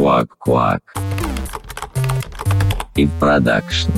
Квак-квак. И продакшн.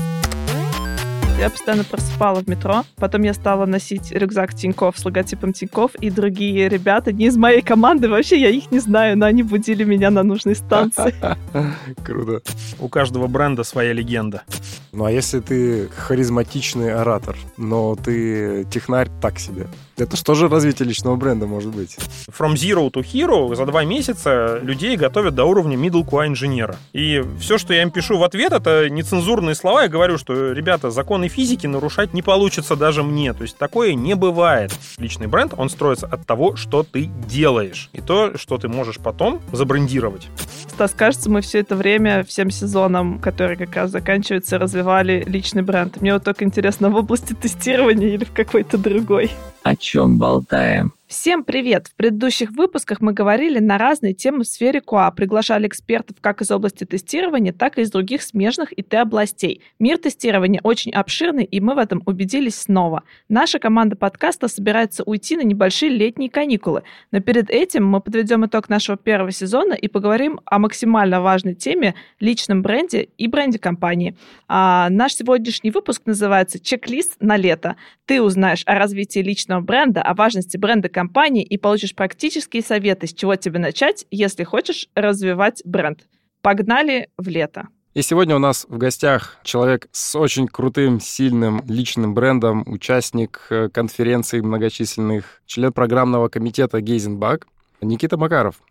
Я постоянно просыпала в метро. Потом я стала носить рюкзак Тиньков с логотипом Тиньков. И другие ребята, не из моей команды, вообще я их не знаю, но они будили меня на нужной станции. Круто. У каждого бренда своя легенда. Ну а если ты харизматичный оратор, но ты технарь так себе? Это что же развитие личного бренда может быть? From zero to hero за два месяца людей готовят до уровня middle QA инженера. И все, что я им пишу в ответ, это нецензурные слова. Я говорю, что, ребята, законы физики нарушать не получится даже мне. То есть такое не бывает. Личный бренд, он строится от того, что ты делаешь. И то, что ты можешь потом забрендировать. Стас, кажется, мы все это время, всем сезоном, который как раз заканчивается, развивали личный бренд. Мне вот только интересно, в области тестирования или в какой-то другой? О чем болтаем? Всем привет! В предыдущих выпусках мы говорили на разные темы в сфере КУА, приглашали экспертов как из области тестирования, так и из других смежных ИТ-областей. Мир тестирования очень обширный, и мы в этом убедились снова. Наша команда подкаста собирается уйти на небольшие летние каникулы, но перед этим мы подведем итог нашего первого сезона и поговорим о максимально важной теме – личном бренде и бренде компании. А наш сегодняшний выпуск называется «Чек-лист на лето». Ты узнаешь о развитии личного бренда, о важности бренда компании, компании и получишь практические советы, с чего тебе начать, если хочешь развивать бренд. Погнали в лето. И сегодня у нас в гостях человек с очень крутым, сильным личным брендом, участник э, конференций многочисленных, член программного комитета Гейзенбак, Никита Макаров.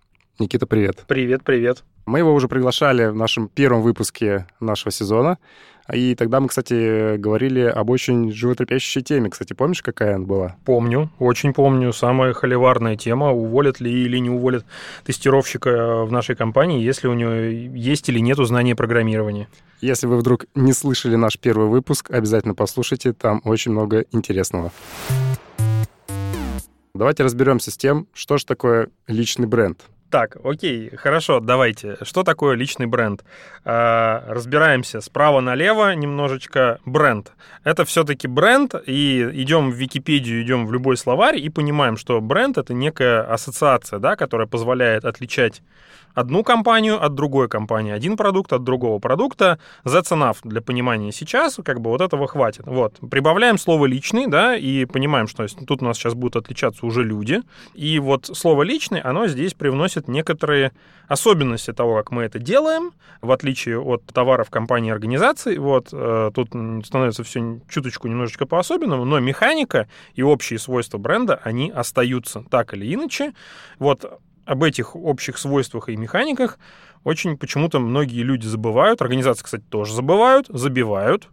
Никита, привет. Привет, привет. Мы его уже приглашали в нашем первом выпуске нашего сезона. И тогда мы, кстати, говорили об очень животрепещущей теме. Кстати, помнишь, какая она была? Помню, очень помню. Самая холиварная тема, уволят ли или не уволят тестировщика в нашей компании, если у него есть или нет знания программирования. Если вы вдруг не слышали наш первый выпуск, обязательно послушайте, там очень много интересного. Давайте разберемся с тем, что же такое личный бренд. Так, окей, хорошо, давайте. Что такое личный бренд? А, разбираемся справа налево немножечко. Бренд. Это все-таки бренд, и идем в Википедию, идем в любой словарь и понимаем, что бренд это некая ассоциация, да, которая позволяет отличать одну компанию от другой компании, один продукт от другого продукта. Enough для понимания сейчас, как бы вот этого хватит. Вот. Прибавляем слово «личный», да, и понимаем, что тут у нас сейчас будут отличаться уже люди. И вот слово «личный», оно здесь привносит некоторые особенности того, как мы это делаем, в отличие от товаров компании и организаций. Вот, э, тут становится все чуточку немножечко по-особенному, но механика и общие свойства бренда, они остаются так или иначе. Вот об этих общих свойствах и механиках очень почему-то многие люди забывают. Организации, кстати, тоже забывают, забивают.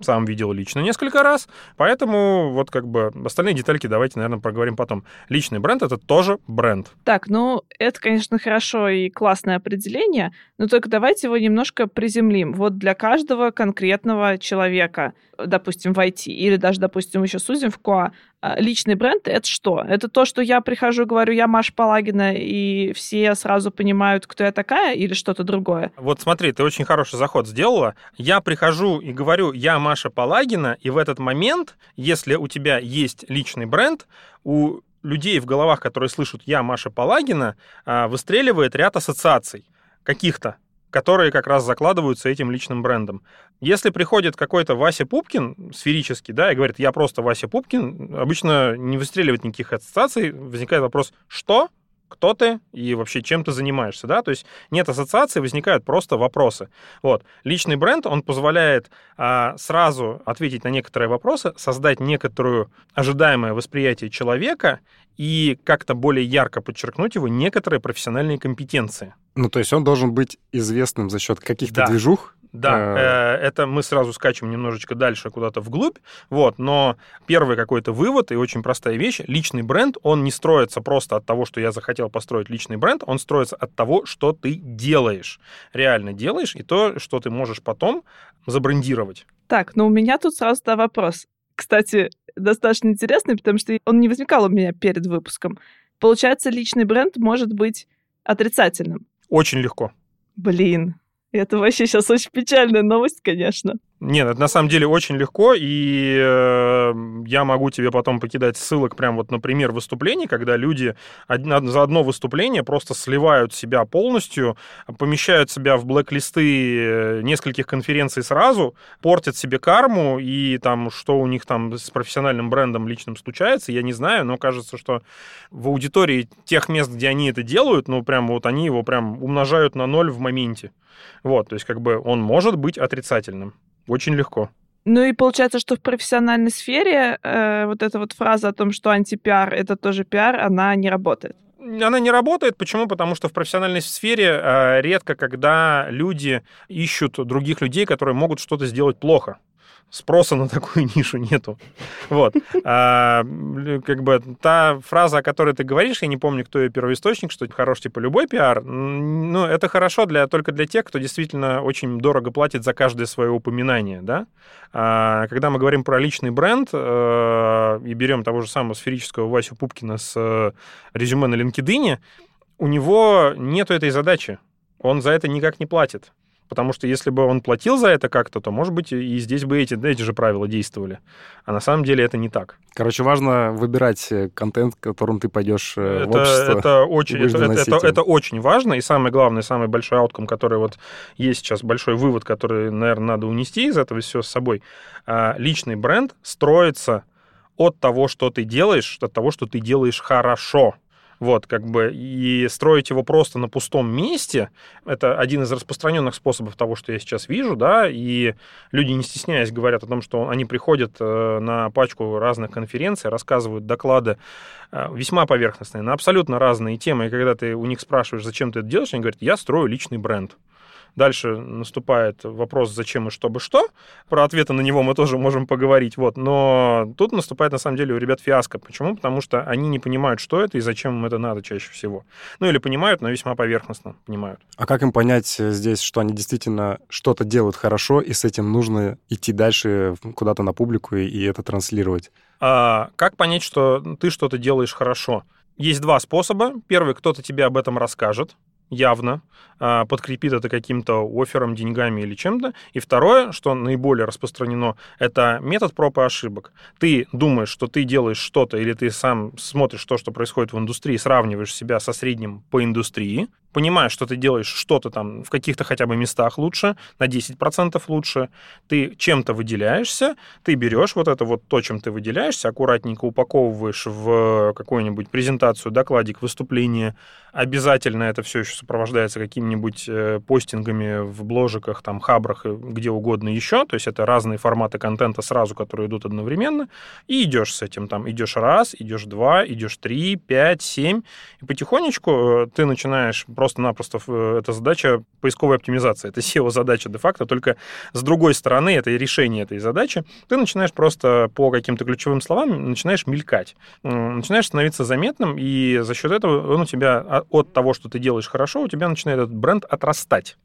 Сам видел лично несколько раз. Поэтому вот как бы остальные детальки давайте, наверное, проговорим потом. Личный бренд — это тоже бренд. Так, ну, это, конечно, хорошо и классное определение, но только давайте его немножко приземлим. Вот для каждого конкретного человека, допустим, в IT, или даже, допустим, еще сузим в КОА, а, личный бренд — это что? Это то, что я прихожу и говорю, я Маша Палагина, и все сразу понимают, кто я такая, или что-то другое? Вот смотри, ты очень хороший заход сделала. Я прихожу и говорю, я Маша Палагина, и в этот момент, если у тебя есть личный бренд, у людей в головах, которые слышат «я Маша Палагина», а, выстреливает ряд ассоциаций каких-то которые как раз закладываются этим личным брендом. Если приходит какой-то Вася Пупкин сферический, да, и говорит, я просто Вася Пупкин, обычно не выстреливает никаких ассоциаций, возникает вопрос, что? Кто ты и вообще чем ты занимаешься, да, то есть нет ассоциации, возникают просто вопросы. Вот. Личный бренд, он позволяет а, сразу ответить на некоторые вопросы, создать некоторую ожидаемое восприятие человека и как-то более ярко подчеркнуть его некоторые профессиональные компетенции. Ну, то есть он должен быть известным за счет каких-то да. движух, да, э, это мы сразу скачем немножечко дальше куда-то вглубь, вот, но первый какой-то вывод и очень простая вещь, личный бренд, он не строится просто от того, что я захотел построить личный бренд, он строится от того, что ты делаешь, реально делаешь, и то, что ты можешь потом забрендировать. Так, ну у меня тут сразу да, вопрос. Кстати, достаточно интересный, потому что он не возникал у меня перед выпуском. Получается, личный бренд может быть отрицательным. Очень легко. Блин, это вообще сейчас очень печальная новость, конечно. Нет, это на самом деле очень легко, и э, я могу тебе потом покидать ссылок прям вот на пример выступлений, когда люди за одно выступление просто сливают себя полностью, помещают себя в блэк-листы э, нескольких конференций сразу, портят себе карму, и там, что у них там с профессиональным брендом личным случается, я не знаю, но кажется, что в аудитории тех мест, где они это делают, ну, прям вот они его прям умножают на ноль в моменте. Вот, то есть как бы он может быть отрицательным. Очень легко. Ну и получается, что в профессиональной сфере э, вот эта вот фраза о том, что антипиар — это тоже пиар, она не работает. Она не работает. Почему? Потому что в профессиональной сфере э, редко, когда люди ищут других людей, которые могут что-то сделать плохо спроса на такую нишу нету. Вот. А, как бы та фраза, о которой ты говоришь, я не помню, кто ее первоисточник, что хорош типа любой пиар, ну, это хорошо для, только для тех, кто действительно очень дорого платит за каждое свое упоминание, да. А, когда мы говорим про личный бренд а, и берем того же самого сферического Васю Пупкина с а, резюме на LinkedIn, у него нету этой задачи. Он за это никак не платит. Потому что если бы он платил за это как-то, то, может быть, и здесь бы эти, эти же правила действовали. А на самом деле это не так. Короче, важно выбирать э, контент, которым ты пойдешь э, это, в общество. Это очень, это, это, это, это очень важно. И самый главный, самый большой аутком, который вот есть сейчас, большой вывод, который, наверное, надо унести из этого все с собой. А, личный бренд строится от того, что ты делаешь, от того, что ты делаешь хорошо. Вот, как бы, и строить его просто на пустом месте, это один из распространенных способов того, что я сейчас вижу, да, и люди, не стесняясь, говорят о том, что они приходят э, на пачку разных конференций, рассказывают доклады э, весьма поверхностные, на абсолютно разные темы, и когда ты у них спрашиваешь, зачем ты это делаешь, они говорят, я строю личный бренд. Дальше наступает вопрос, зачем и чтобы что. Про ответы на него мы тоже можем поговорить. Вот. Но тут наступает, на самом деле, у ребят фиаско. Почему? Потому что они не понимают, что это и зачем им это надо чаще всего. Ну, или понимают, но весьма поверхностно понимают. А как им понять э, здесь, что они действительно что-то делают хорошо, и с этим нужно идти дальше куда-то на публику и, и это транслировать? А, как понять, что ты что-то делаешь хорошо? Есть два способа. Первый, кто-то тебе об этом расскажет, явно, а, подкрепит это каким-то оффером, деньгами или чем-то. И второе, что наиболее распространено, это метод проб и ошибок. Ты думаешь, что ты делаешь что-то, или ты сам смотришь то, что происходит в индустрии, сравниваешь себя со средним по индустрии, понимаешь, что ты делаешь что-то там в каких-то хотя бы местах лучше, на 10% лучше, ты чем-то выделяешься, ты берешь вот это вот то, чем ты выделяешься, аккуратненько упаковываешь в какую-нибудь презентацию, докладик, выступление, обязательно это все еще сопровождается какими-нибудь э, постингами в бложиках, там, хабрах, где угодно еще, то есть это разные форматы контента сразу, которые идут одновременно, и идешь с этим, там, идешь раз, идешь два, идешь три, пять, семь, и потихонечку э, ты начинаешь просто-напросто э, это задача поисковой оптимизации. Это SEO-задача де-факто, только с другой стороны, это решение этой задачи, ты начинаешь просто по каким-то ключевым словам, начинаешь мелькать, начинаешь становиться заметным, и за счет этого он у тебя а, от того, что ты делаешь хорошо, у тебя начинает этот бренд отрастать.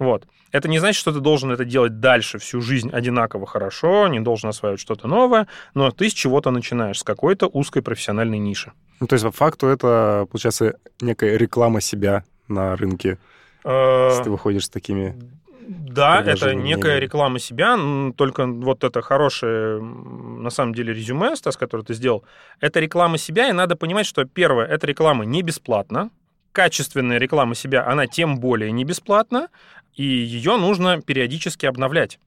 Вот. Это не значит, что ты должен это делать дальше всю жизнь одинаково хорошо, не должен осваивать что-то новое, но ты с чего-то начинаешь, с какой-то узкой профессиональной ниши. Ну, то есть, по факту, это, получается, некая реклама себя на рынке, если ты выходишь с такими да, это некая реклама себя, только вот это хорошее, на самом деле, резюме, Стас, которое ты сделал, это реклама себя, и надо понимать, что первое, эта реклама не бесплатна, качественная реклама себя, она тем более не бесплатна, и ее нужно периодически обновлять.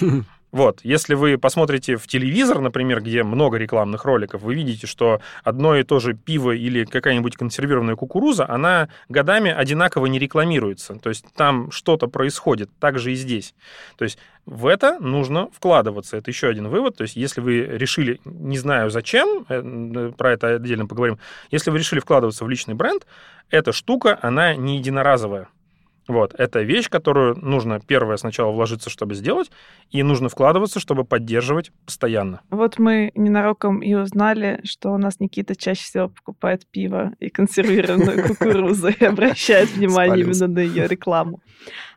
Вот, если вы посмотрите в телевизор, например, где много рекламных роликов, вы видите, что одно и то же пиво или какая-нибудь консервированная кукуруза, она годами одинаково не рекламируется. То есть там что-то происходит, так же и здесь. То есть в это нужно вкладываться. Это еще один вывод. То есть если вы решили, не знаю зачем, э, про это отдельно поговорим, если вы решили вкладываться в личный бренд, эта штука, она не единоразовая. Вот, это вещь, которую нужно первое сначала вложиться, чтобы сделать, и нужно вкладываться, чтобы поддерживать постоянно. Вот мы ненароком и узнали, что у нас Никита чаще всего покупает пиво и консервированную кукурузу и обращает внимание именно на ее рекламу.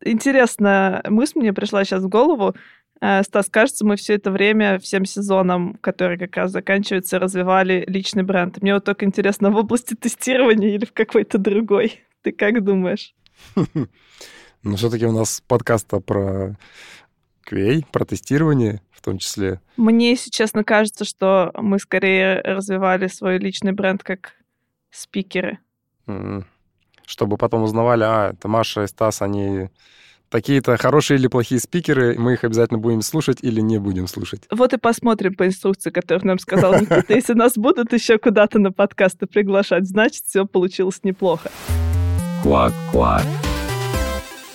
Интересная мысль мне пришла сейчас в голову. Э, Стас, кажется, мы все это время, всем сезоном, который как раз заканчивается, развивали личный бренд. Мне вот только интересно, в области тестирования или в какой-то другой? Ты как думаешь? Но все-таки у нас подкаст про QA, про тестирование в том числе. Мне, если честно, кажется, что мы скорее развивали свой личный бренд как спикеры. Чтобы потом узнавали, а, это Маша и Стас, они такие-то хорошие или плохие спикеры, мы их обязательно будем слушать или не будем слушать. Вот и посмотрим по инструкции, которую нам сказал Никита. Если нас будут еще куда-то на подкасты приглашать, значит, все получилось неплохо. Квак-квак.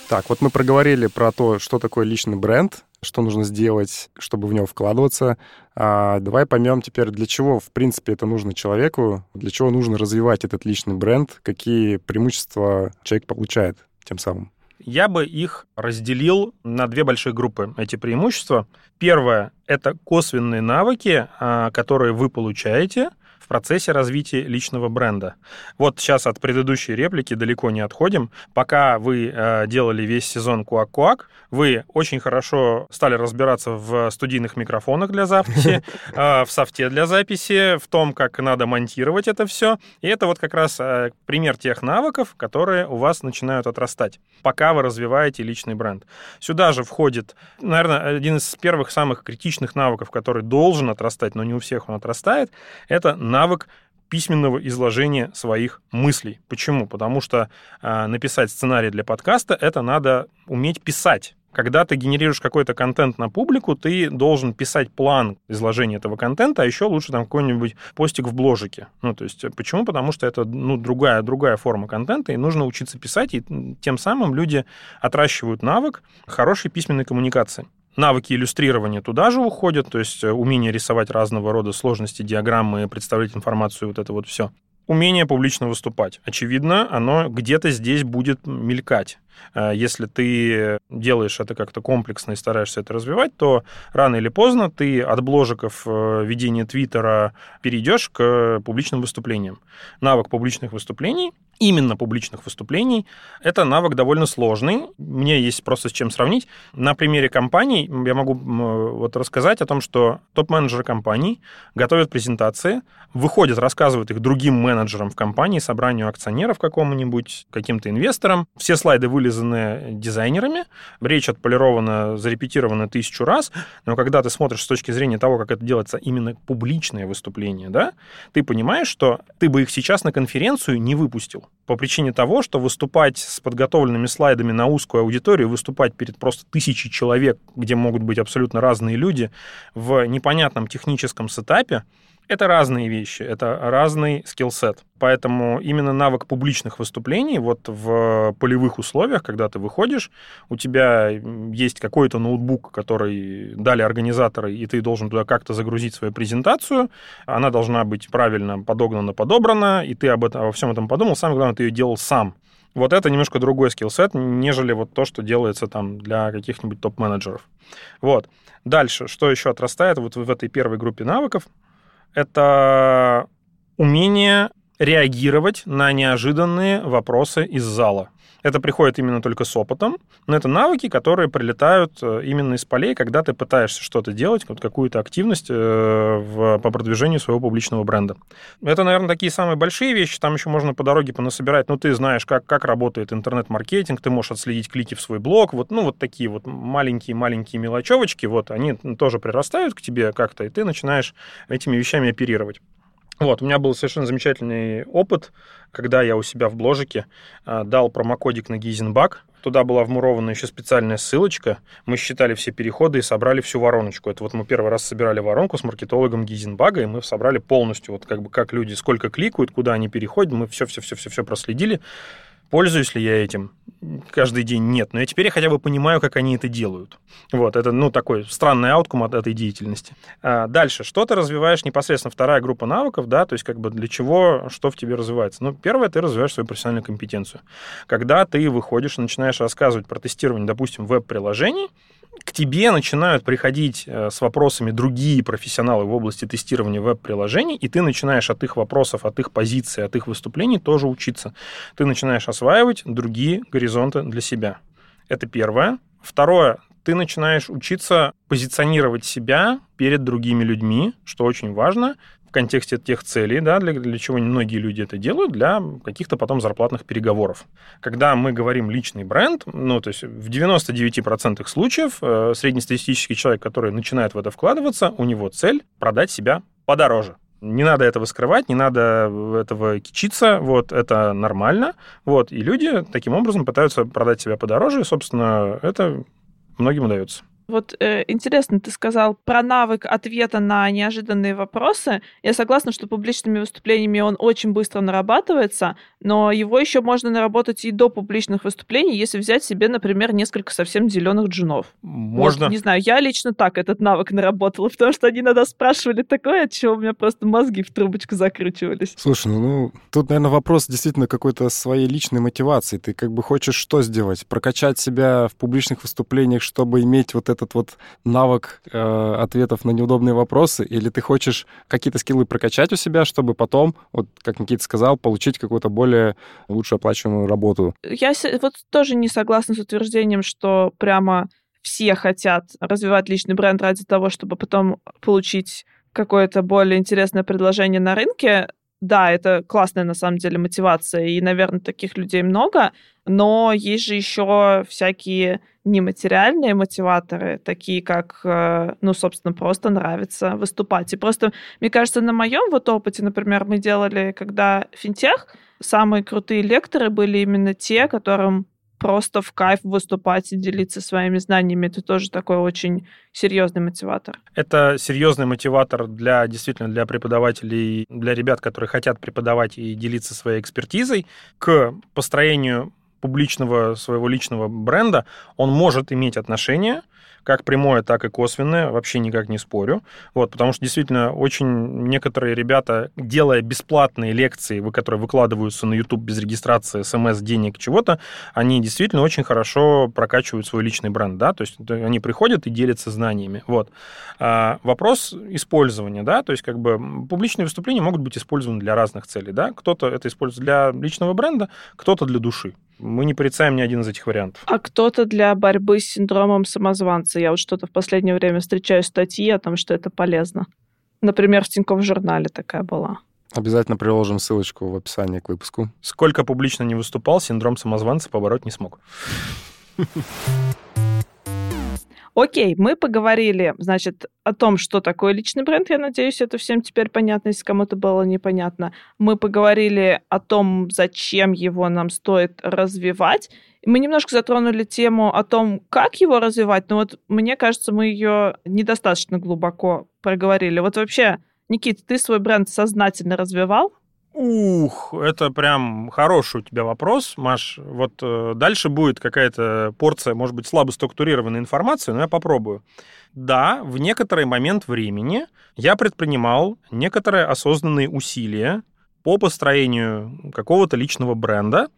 Так, вот мы проговорили про то, что такое личный бренд, что нужно сделать, чтобы в него вкладываться. А давай поймем теперь, для чего, в принципе, это нужно человеку, для чего нужно развивать этот личный бренд, какие преимущества человек получает тем самым. Я бы их разделил на две большие группы, эти преимущества. Первое — это косвенные навыки, а, которые вы получаете в процессе развития личного бренда. Вот сейчас от предыдущей реплики далеко не отходим. Пока вы э, делали весь сезон Куак-Куак, вы очень хорошо стали разбираться в студийных микрофонах для записи, э, в софте для записи, в том, как надо монтировать это все. И это вот как раз э, пример тех навыков, которые у вас начинают отрастать, пока вы развиваете личный бренд. Сюда же входит, наверное, один из первых самых критичных навыков, который должен отрастать, но не у всех он отрастает, это навык письменного изложения своих мыслей. Почему? Потому что э, написать сценарий для подкаста это надо уметь писать. Когда ты генерируешь какой-то контент на публику, ты должен писать план изложения этого контента, а еще лучше там какой-нибудь постик в бложике. Ну, то есть, почему? Потому что это, ну, другая, другая форма контента, и нужно учиться писать, и тем самым люди отращивают навык хорошей письменной коммуникации. Навыки иллюстрирования туда же уходят, то есть э, умение рисовать разного рода сложности, диаграммы, представлять информацию, вот это вот все. Умение публично выступать. Очевидно, оно где-то здесь будет мелькать. Э, Если ты делаешь это как-то комплексно и стараешься это развивать, то рано или поздно ты от бложиков э, ведения Твиттера перейдешь к публичным выступлениям. Навык публичных выступлений, именно публичных выступлений, это навык довольно сложный. Мне есть просто с чем сравнить. На примере компаний я могу вот рассказать о том, что топ-менеджеры компаний готовят презентации, выходят, рассказывают их другим менеджерам в компании, собранию акционеров какому-нибудь, каким-то инвесторам. Все слайды вылизаны дизайнерами, речь отполирована, зарепетирована тысячу раз, но когда ты смотришь с точки зрения того, как это делается именно публичное выступление, да, ты понимаешь, что ты бы их сейчас на конференцию не выпустил. По причине того, что выступать с подготовленными слайдами на узкую аудиторию, выступать перед просто тысячей человек, где могут быть абсолютно разные люди, в непонятном техническом сетапе, это разные вещи, это разный скиллсет. Поэтому именно навык публичных выступлений вот в полевых условиях, когда ты выходишь, у тебя есть какой-то ноутбук, который дали организаторы, и ты должен туда как-то загрузить свою презентацию. Она должна быть правильно подогнана, подобрана, и ты об этом, обо всем этом подумал. Самое главное, ты ее делал сам. Вот это немножко другой скиллсет, нежели вот то, что делается там для каких-нибудь топ-менеджеров. Вот. Дальше, что еще отрастает вот в этой первой группе навыков, это умение реагировать на неожиданные вопросы из зала. Это приходит именно только с опытом, но это навыки, которые прилетают э, именно из полей, когда ты пытаешься что-то делать, вот какую-то активность э, в, по продвижению своего публичного бренда. Это, наверное, такие самые большие вещи, там еще можно по дороге понасобирать, ну, ты знаешь, как, как работает интернет-маркетинг, ты можешь отследить клики в свой блог, вот, ну, вот такие вот маленькие-маленькие мелочевочки, вот, они тоже прирастают к тебе как-то, и ты начинаешь этими вещами оперировать. Вот, у меня был совершенно замечательный опыт, когда я у себя в бложике э, дал промокодик на Гейзенбак. Туда была вмурована еще специальная ссылочка. Мы считали все переходы и собрали всю вороночку. Это вот мы первый раз собирали воронку с маркетологом Гизенбага, и мы собрали полностью, вот как бы как люди, сколько кликают, куда они переходят, мы все-все-все-все проследили. Пользуюсь ли я этим каждый день? Нет. Но я теперь хотя бы понимаю, как они это делают. Вот, это, ну, такой странный ауткум от этой деятельности. А дальше. Что ты развиваешь непосредственно? Вторая группа навыков, да, то есть как бы для чего, что в тебе развивается? Ну, первое, ты развиваешь свою профессиональную компетенцию. Когда ты выходишь и начинаешь рассказывать про тестирование, допустим, веб-приложений, к тебе начинают приходить э, с вопросами другие профессионалы в области тестирования веб-приложений, и ты начинаешь от их вопросов, от их позиций, от их выступлений тоже учиться. Ты начинаешь осваивать другие горизонты для себя. Это первое. Второе, ты начинаешь учиться позиционировать себя перед другими людьми, что очень важно, в контексте тех целей, да, для, для чего многие люди это делают, для каких-то потом зарплатных переговоров. Когда мы говорим личный бренд, ну, то есть в 99% случаев э, среднестатистический человек, который начинает в это вкладываться, у него цель продать себя подороже. Не надо этого скрывать, не надо этого кичиться, вот, это нормально, вот, и люди таким образом пытаются продать себя подороже, и, собственно, это многим удается. Вот э, интересно, ты сказал про навык ответа на неожиданные вопросы. Я согласна, что публичными выступлениями он очень быстро нарабатывается, но его еще можно наработать и до публичных выступлений, если взять себе, например, несколько совсем зеленых джунов. Можно. Вот, не знаю, я лично так этот навык наработала, потому что они иногда спрашивали такое, от чего у меня просто мозги в трубочку закручивались. Слушай, ну, ну тут, наверное, вопрос действительно какой-то своей личной мотивации. Ты как бы хочешь что сделать? Прокачать себя в публичных выступлениях, чтобы иметь вот этот вот навык э, ответов на неудобные вопросы, или ты хочешь какие-то скиллы прокачать у себя, чтобы потом, вот как Никита сказал, получить какую-то более лучше оплачиваемую работу? Я вот тоже не согласна с утверждением, что прямо все хотят развивать личный бренд ради того, чтобы потом получить какое-то более интересное предложение на рынке да, это классная на самом деле мотивация, и, наверное, таких людей много, но есть же еще всякие нематериальные мотиваторы, такие как, э, ну, собственно, просто нравится выступать. И просто, мне кажется, на моем вот опыте, например, мы делали, когда финтех, самые крутые лекторы были именно те, которым просто в кайф выступать и делиться своими знаниями. Это тоже такой очень серьезный мотиватор. Это серьезный мотиватор для действительно для преподавателей, для ребят, которые хотят преподавать и делиться своей экспертизой к построению публичного своего личного бренда, он может иметь отношение как прямое, так и косвенное, вообще никак не спорю. Вот, потому что действительно очень некоторые ребята, делая бесплатные лекции, которые выкладываются на YouTube без регистрации, смс, денег, чего-то, они действительно очень хорошо прокачивают свой личный бренд, да, то есть они приходят и делятся знаниями. Вот. А вопрос использования, да, то есть как бы публичные выступления могут быть использованы для разных целей, да, кто-то это использует для личного бренда, кто-то для души. Мы не порицаем ни один из этих вариантов. А кто-то для борьбы с синдромом самозванца. Я вот что-то в последнее время встречаю статьи о том, что это полезно. Например, в Тинькофф журнале такая была. Обязательно приложим ссылочку в описании к выпуску. Сколько публично не выступал, синдром самозванца побороть не смог. Окей, мы поговорили, значит, о том, что такое личный бренд. Я надеюсь, это всем теперь понятно, если кому-то было непонятно. Мы поговорили о том, зачем его нам стоит развивать. Мы немножко затронули тему о том, как его развивать, но вот мне кажется, мы ее недостаточно глубоко проговорили. Вот вообще, Никит, ты свой бренд сознательно развивал? Ух, это прям хороший у тебя вопрос, Маш. Вот э, дальше будет какая-то порция, может быть, слабо структурированной информации, но я попробую. Да, в некоторый момент времени я предпринимал некоторые осознанные усилия по построению какого-то личного бренда,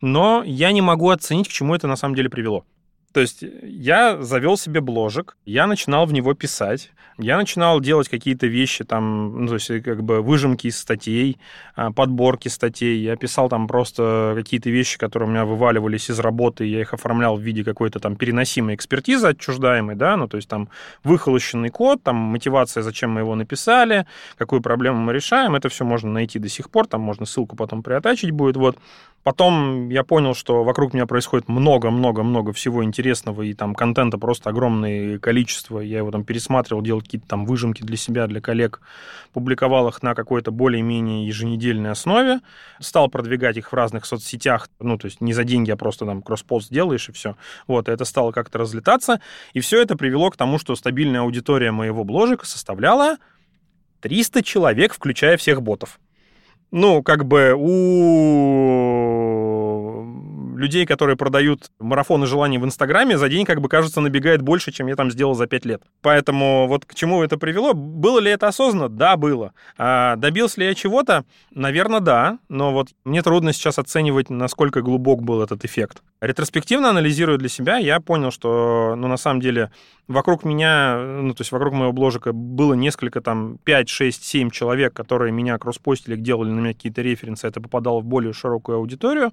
но я не могу оценить, к чему это на самом деле привело. То есть я завел себе бложек, я начинал в него писать, я начинал делать какие-то вещи, там, ну, то есть как бы выжимки из статей, а, подборки статей. Я писал там просто какие-то вещи, которые у меня вываливались из работы, я их оформлял в виде какой-то там переносимой экспертизы отчуждаемой, да, ну, то есть там выхолощенный код, там мотивация, зачем мы его написали, какую проблему мы решаем, это все можно найти до сих пор, там можно ссылку потом приотачить будет, вот. Потом я понял, что вокруг меня происходит много-много-много всего интересного, и там контента просто огромное количество. Я его там пересматривал, делал какие-то там выжимки для себя, для коллег, публиковал их на какой-то более-менее еженедельной основе, стал продвигать их в разных соцсетях, ну, то есть не за деньги, а просто там кросс-пост делаешь, и все. Вот, и это стало как-то разлетаться, и все это привело к тому, что стабильная аудитория моего бложика составляла 300 человек, включая всех ботов ну, как бы у людей, которые продают марафоны желаний в Инстаграме, за день, как бы, кажется, набегает больше, чем я там сделал за пять лет. Поэтому вот к чему это привело? Было ли это осознанно? Да, было. А добился ли я чего-то? Наверное, да. Но вот мне трудно сейчас оценивать, насколько глубок был этот эффект. Ретроспективно анализируя для себя, я понял, что, ну, на самом деле, вокруг меня, ну, то есть вокруг моего бложика было несколько, там, 5, 6, 7 человек, которые меня кросспостили, делали на меня какие-то референсы, это попадало в более широкую аудиторию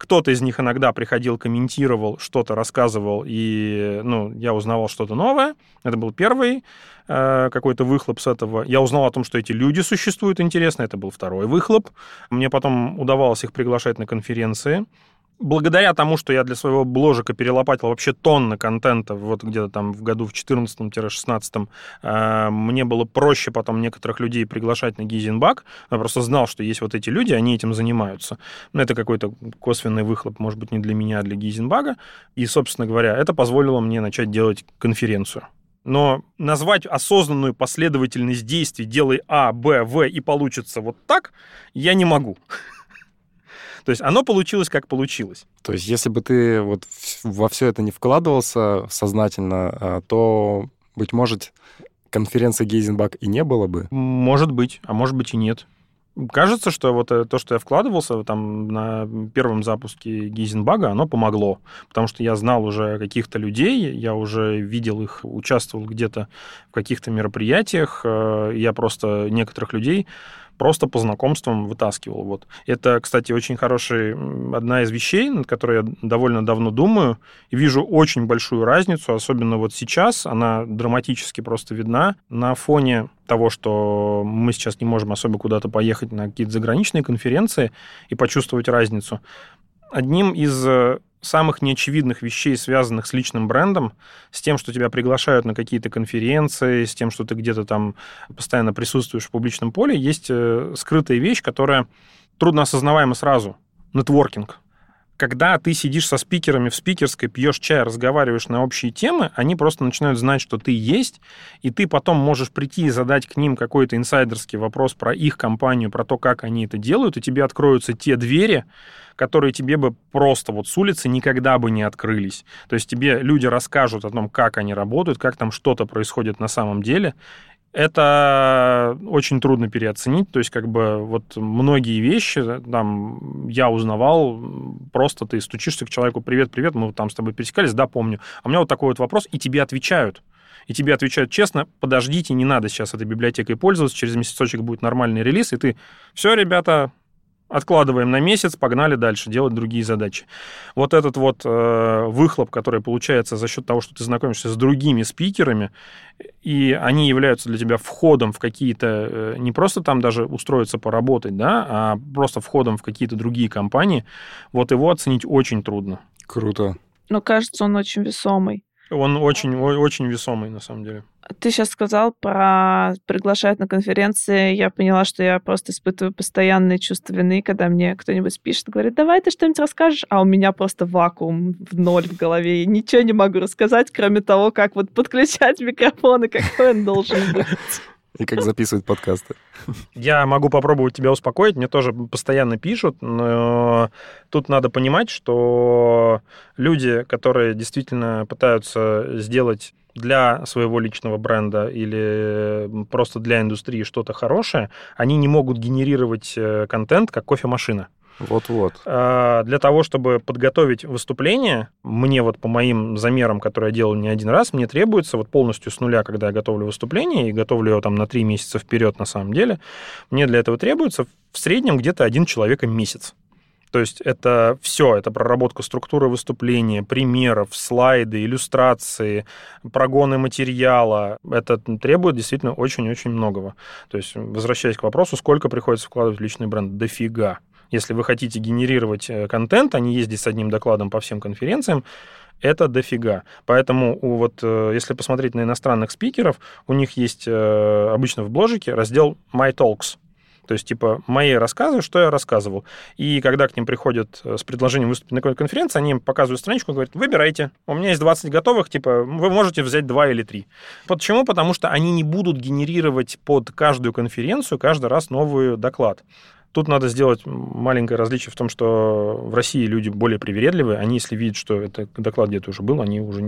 Кто-то из них иногда приходил, комментировал, что-то рассказывал, и ну, я узнавал что-то новое. Это был первый э, какой-то выхлоп с этого. Я узнал о том, что эти люди существуют интересно. Это был второй выхлоп. Мне потом удавалось их приглашать на конференции благодаря тому, что я для своего бложика перелопатил вообще тонны контента, вот где-то там в году в 14-16, э, мне было проще потом некоторых людей приглашать на Гизенбак. Я просто знал, что есть вот эти люди, они этим занимаются. Ну, это какой-то косвенный выхлоп, может быть, не для меня, а для Гизенбага. И, собственно говоря, это позволило мне начать делать конференцию. Но назвать осознанную последовательность действий «делай А, Б, В» и получится вот так, я не могу. То есть оно получилось, как получилось. То есть если бы ты вот во все это не вкладывался сознательно, а, то, быть может, конференции Гейзенбак и не было бы? Может быть, а может быть и нет. Кажется, что вот э, то, что я вкладывался там на первом запуске Гейзенбага, оно помогло, потому что я знал уже каких-то людей, я уже видел их, участвовал где-то в каких-то мероприятиях, э, я просто некоторых людей просто по знакомствам вытаскивал. Вот. Это, кстати, очень хорошая одна из вещей, над которой я довольно давно думаю, и вижу очень большую разницу, особенно вот сейчас, она драматически просто видна на фоне того, что мы сейчас не можем особо куда-то поехать на какие-то заграничные конференции и почувствовать разницу. Одним из э, самых неочевидных вещей, связанных с личным брендом, с тем, что тебя приглашают на какие-то конференции, с тем, что ты где-то там постоянно присутствуешь в публичном поле, есть э, скрытая вещь, которая трудно осознаваема сразу. Нетворкинг когда ты сидишь со спикерами в спикерской, пьешь чай, разговариваешь на общие темы, они просто начинают знать, что ты есть, и ты потом можешь прийти и задать к ним какой-то инсайдерский вопрос про их компанию, про то, как они это делают, и тебе откроются те двери, которые тебе бы просто вот с улицы никогда бы не открылись. То есть тебе люди расскажут о том, как они работают, как там что-то происходит на самом деле, это очень трудно переоценить. То есть, как бы, вот многие вещи там я узнавал, просто ты стучишься к человеку, привет, привет, мы там с тобой пересекались, да, помню. А у меня вот такой вот вопрос, и тебе отвечают. И тебе отвечают честно, подождите, не надо сейчас этой библиотекой пользоваться, через месяцочек будет нормальный релиз, и ты, все, ребята, откладываем на месяц, погнали дальше делать другие задачи. Вот этот вот э, выхлоп, который получается за счет того, что ты знакомишься с другими спикерами, и они являются для тебя входом в какие-то, э, не просто там даже устроиться поработать, да, а просто входом в какие-то другие компании, вот его оценить очень трудно. Круто. Но кажется, он очень весомый. Он очень, очень весомый, на самом деле. Ты сейчас сказал про приглашать на конференции. Я поняла, что я просто испытываю постоянное чувство вины, когда мне кто-нибудь пишет, говорит, давай ты что-нибудь расскажешь, а у меня просто вакуум в ноль в голове. И ничего не могу рассказать, кроме того, как вот подключать микрофон и какой он должен быть. И как записывать подкасты. Я могу попробовать тебя успокоить. Мне тоже постоянно пишут, но тут надо понимать, что люди, которые действительно пытаются сделать для своего личного бренда или просто для индустрии что-то хорошее, они не могут генерировать э, контент как кофемашина. Вот-вот. А, для того, чтобы подготовить выступление, мне вот по моим замерам, которые я делал не один раз, мне требуется вот полностью с нуля, когда я готовлю выступление, и готовлю его там на три месяца вперед на самом деле, мне для этого требуется в среднем где-то один человек месяц. То есть это все, это проработка структуры выступления, примеров, слайды, иллюстрации, прогоны материала. Это требует действительно очень-очень многого. То есть, возвращаясь к вопросу, сколько приходится вкладывать в личный бренд? Дофига. Если вы хотите генерировать э, контент, а не ездить с одним докладом по всем конференциям, это дофига. Поэтому у, вот, э, если посмотреть на иностранных спикеров, у них есть э, обычно в бложике раздел My Talks. То есть, типа, мои рассказы, что я рассказывал. И когда к ним приходят с предложением выступить на какой-то конференции, они им показывают страничку и говорят, выбирайте, у меня есть 20 готовых, типа, вы можете взять 2 или 3. Почему? Потому что они не будут генерировать под каждую конференцию каждый раз новый доклад. Тут надо сделать маленькое различие в том, что в России люди более привередливые. Они, если видят, что это доклад где-то уже был, они уже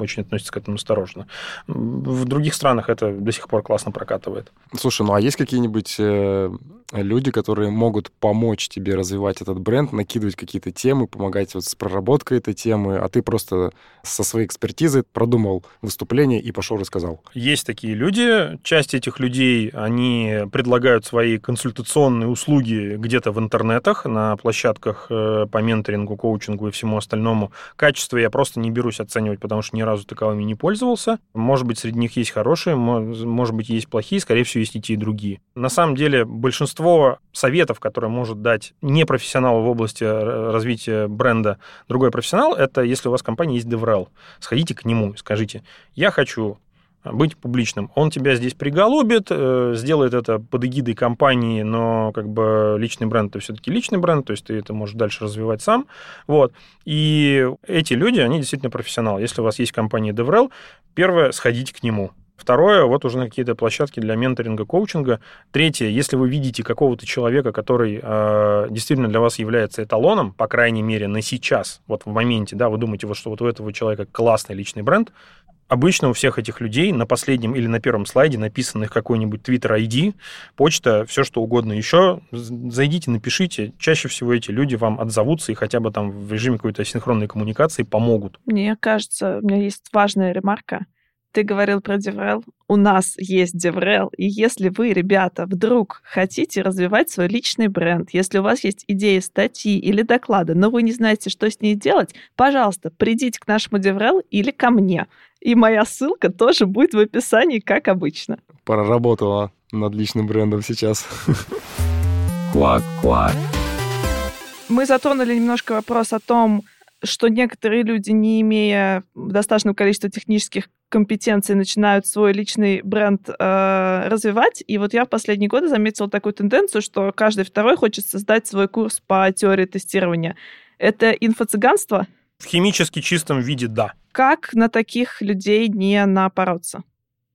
очень относятся к этому осторожно. В других странах это до сих пор классно прокатывает. Слушай, ну а есть какие-нибудь э, люди, которые могут помочь тебе развивать этот бренд, накидывать какие-то темы, помогать вот с проработкой этой темы, а ты просто со своей экспертизой продумал выступление и пошел рассказал? Есть такие люди. Часть этих людей, они предлагают свои консультационные услуги услуги где-то в интернетах, на площадках э, по менторингу, коучингу и всему остальному. Качество я просто не берусь оценивать, потому что ни разу таковыми не пользовался. Может быть, среди них есть хорошие, может быть, есть плохие, скорее всего, есть и те, и другие. На самом деле, большинство советов, которые может дать не профессионал в области э, развития бренда, другой профессионал, это если у вас компания есть DevRel. Сходите к нему и скажите, я хочу быть публичным. Он тебя здесь приголубит, э, сделает это под эгидой компании, но как бы личный бренд это все-таки личный бренд, то есть ты это можешь дальше развивать сам. Вот. И эти люди, они действительно профессионалы. Если у вас есть компания DevRel, первое, сходите к нему. Второе, вот уже на какие-то площадки для менторинга, коучинга. Третье, если вы видите какого-то человека, который э, действительно для вас является эталоном, по крайней мере, на сейчас, вот в моменте, да, вы думаете, вот, что вот у этого человека классный личный бренд, Обычно у всех этих людей на последнем или на первом слайде написано их какой-нибудь Twitter ID, почта, все что угодно еще. Зайдите, напишите. Чаще всего эти люди вам отзовутся и хотя бы там в режиме какой-то синхронной коммуникации помогут. Мне кажется, у меня есть важная ремарка. Ты говорил про DevRel. У нас есть DevRel. И если вы, ребята, вдруг хотите развивать свой личный бренд, если у вас есть идеи статьи или доклада, но вы не знаете, что с ней делать, пожалуйста, придите к нашему DevRel или ко мне. И моя ссылка тоже будет в описании, как обычно. Проработала над личным брендом сейчас. Квак-квак. Мы затронули немножко вопрос о том, что некоторые люди, не имея достаточного количества технических компетенций, начинают свой личный бренд э, развивать. И вот я в последние годы заметила такую тенденцию, что каждый второй хочет создать свой курс по теории тестирования. Это инфо-цыганство? В химически чистом виде, да. Как на таких людей не напороться,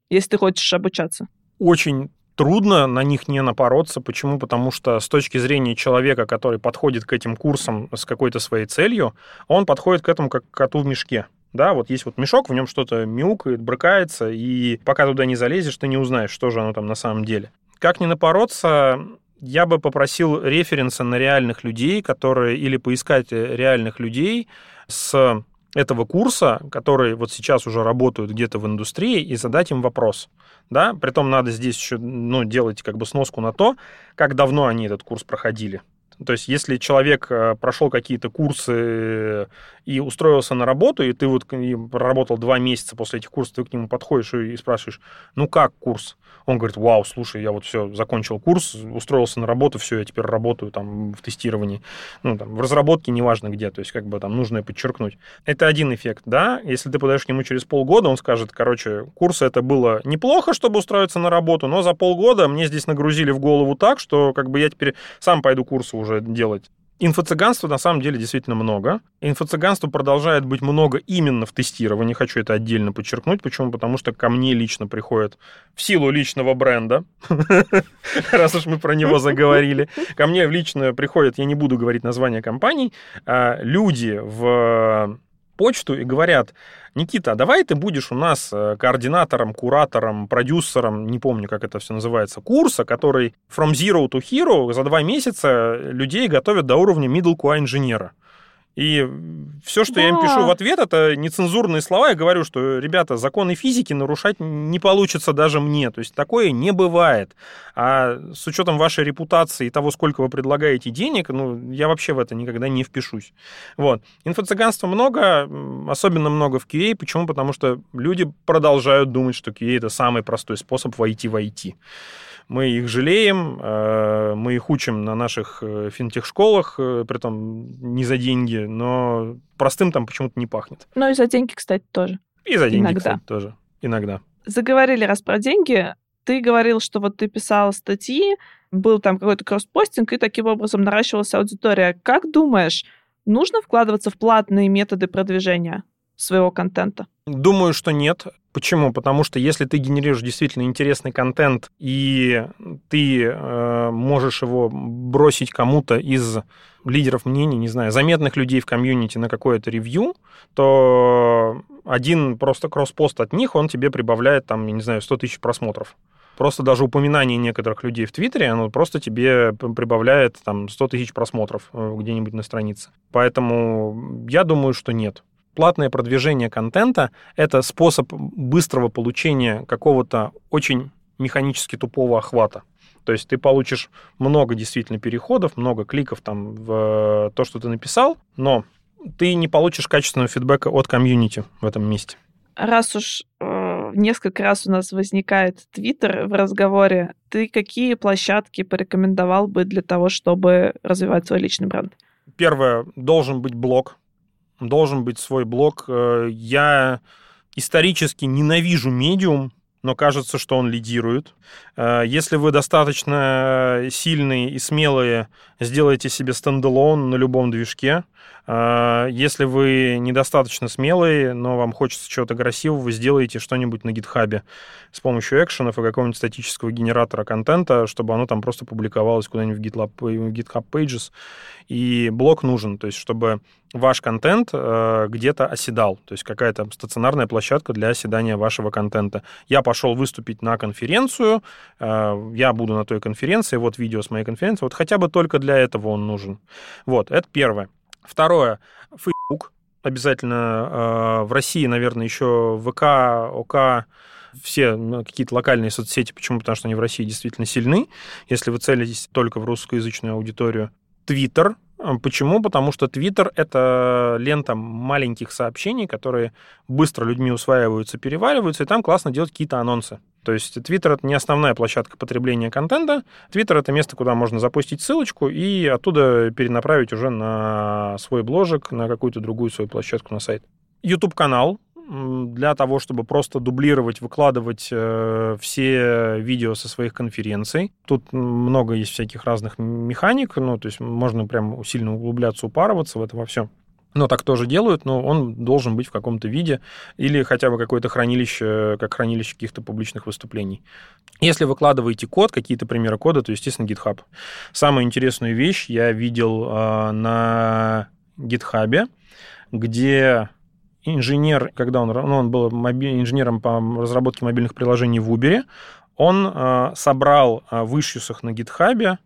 если ты хочешь обучаться? Очень трудно на них не напороться. Почему? Потому что с точки зрения человека, который подходит к этим курсам с какой-то своей целью, он подходит к этому как к коту в мешке. Да, вот есть вот мешок, в нем что-то мяукает, брыкается, и пока туда не залезешь, ты не узнаешь, что же оно там на самом деле. Как не напороться, я бы попросил референса на реальных людей, которые, или поискать реальных людей с этого курса, которые вот сейчас уже работают где-то в индустрии, и задать им вопрос. Да? Притом надо здесь еще ну, делать как бы сноску на то, как давно они этот курс проходили. То есть, если человек э, прошел какие-то курсы и устроился на работу, и ты вот проработал два месяца после этих курсов, ты к нему подходишь и спрашиваешь, ну как курс? Он говорит, вау, слушай, я вот все, закончил курс, устроился на работу, все, я теперь работаю там в тестировании, ну, там, в разработке, неважно где, то есть, как бы там нужно подчеркнуть. Это один эффект, да, если ты подойдешь к нему через полгода, он скажет, короче, курсы это было неплохо, чтобы устроиться на работу, но за полгода мне здесь нагрузили в голову так, что как бы я теперь сам пойду курсы уже делать. Инфо-цыганства на самом деле действительно много. Инфо-цыганства продолжает быть много именно в тестировании. Хочу это отдельно подчеркнуть. Почему? Потому что ко мне лично приходят в силу личного бренда, раз уж мы про него заговорили. Ко мне лично приходят, я не буду говорить название компаний, а люди в почту и говорят, Никита, а давай ты будешь у нас э, координатором, куратором, продюсером, не помню, как это все называется, курса, который from zero to hero за два месяца людей готовят до уровня middle QA инженера. И все, что да. я им пишу в ответ, это нецензурные слова. Я говорю, что, ребята, законы физики нарушать не получится даже мне. То есть такое не бывает. А с учетом вашей репутации и того, сколько вы предлагаете денег, ну, я вообще в это никогда не впишусь. Вот. Инфо-цыганства много, особенно много в QA. Почему? Потому что люди продолжают думать, что QA — это самый простой способ войти в IT мы их жалеем, э, мы их учим на наших э, финтех-школах, э, при этом не за деньги, но простым там почему-то не пахнет. Ну и за деньги, кстати, тоже. И за деньги, Иногда. кстати, тоже. Иногда. Заговорили раз про деньги. Ты говорил, что вот ты писал статьи, был там какой-то кросспостинг, и таким образом наращивалась аудитория. Как думаешь, нужно вкладываться в платные методы продвижения своего контента? Думаю, что нет. Почему? Потому что если ты генерируешь действительно интересный контент, и ты э, можешь его бросить кому-то из лидеров мнений, не знаю, заметных людей в комьюнити на какое-то ревью, то один просто кросс-пост от них, он тебе прибавляет, там, я не знаю, 100 тысяч просмотров. Просто даже упоминание некоторых людей в Твиттере, оно просто тебе прибавляет там 100 тысяч просмотров э, где-нибудь на странице. Поэтому я думаю, что нет платное продвижение контента — это способ быстрого получения какого-то очень механически тупого охвата. То есть ты получишь много действительно переходов, много кликов там в то, что ты написал, но ты не получишь качественного фидбэка от комьюнити в этом месте. Раз уж э, несколько раз у нас возникает Твиттер в разговоре, ты какие площадки порекомендовал бы для того, чтобы развивать свой личный бренд? Первое, должен быть блог. Должен быть свой блог. Э, я исторически ненавижу медиум, но кажется, что он лидирует. Э, если вы достаточно сильные и смелые, сделайте себе стендалон на любом движке. Э, если вы недостаточно смелые, но вам хочется чего-то красивого, вы сделаете что-нибудь на гитхабе с помощью экшенов и какого-нибудь статического генератора контента, чтобы оно там просто публиковалось куда-нибудь в GitHub Pages. И блок нужен, то есть чтобы ваш контент э, где-то оседал, то есть какая-то стационарная площадка для оседания вашего контента. Я пошел выступить на конференцию, э, я буду на той конференции, вот видео с моей конференции, вот хотя бы только для этого он нужен. Вот, это первое. Второе, Facebook. Обязательно э, в России, наверное, еще ВК, ОК, все какие-то локальные соцсети. Почему? Потому что они в России действительно сильны. Если вы целитесь только в русскоязычную аудиторию. Твиттер, Почему? Потому что Твиттер — это лента маленьких сообщений, которые быстро людьми усваиваются, перевариваются, и там классно делать какие-то анонсы. То есть Твиттер — это не основная площадка потребления контента. Твиттер — это место, куда можно запустить ссылочку и оттуда перенаправить уже на свой бложек, на какую-то другую свою площадку на сайт. YouTube-канал для того, чтобы просто дублировать, выкладывать э, все видео со своих конференций. Тут много есть всяких разных механик, ну, то есть можно прям сильно углубляться, упарываться в это во всем. Но так тоже делают, но он должен быть в каком-то виде или хотя бы какое-то хранилище, как хранилище каких-то публичных выступлений. Если выкладываете код, какие-то примеры кода, то, естественно, GitHub. Самую интересную вещь я видел э, на GitHub, где инженер, когда он, ну, он был моби- инженером по разработке мобильных приложений в Uber, он э, собрал э, в ишьюсах на гитхабе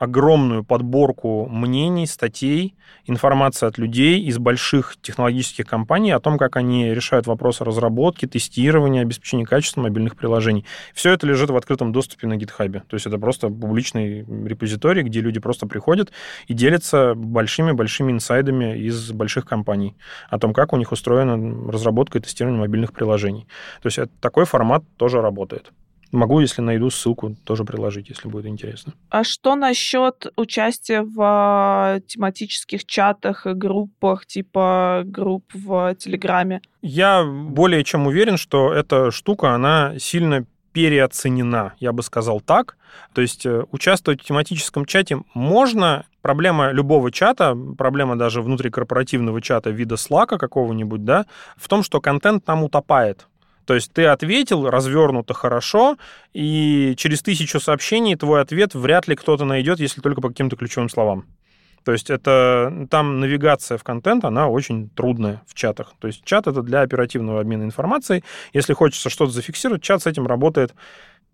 огромную подборку мнений, статей, информации от людей из больших технологических компаний о том, как они решают вопросы разработки, тестирования, обеспечения качества мобильных приложений. Все это лежит в открытом доступе на GitHub. То есть это просто публичный репозиторий, где люди просто приходят и делятся большими-большими инсайдами из больших компаний о том, как у них устроена разработка и тестирование мобильных приложений. То есть это, такой формат тоже работает. Могу, если найду ссылку, тоже приложить, если будет интересно. А что насчет участия в а, тематических чатах и группах, типа групп в Телеграме? Я более чем уверен, что эта штука, она сильно переоценена, я бы сказал так. То есть э, участвовать в тематическом чате можно. Проблема любого чата, проблема даже внутрикорпоративного чата вида Slack какого-нибудь, да, в том, что контент там утопает. То есть ты ответил развернуто хорошо, и через тысячу сообщений твой ответ вряд ли кто-то найдет, если только по каким-то ключевым словам. То есть это там навигация в контент, она очень трудная в чатах. То есть чат это для оперативного обмена информацией. Если хочется что-то зафиксировать, чат с этим работает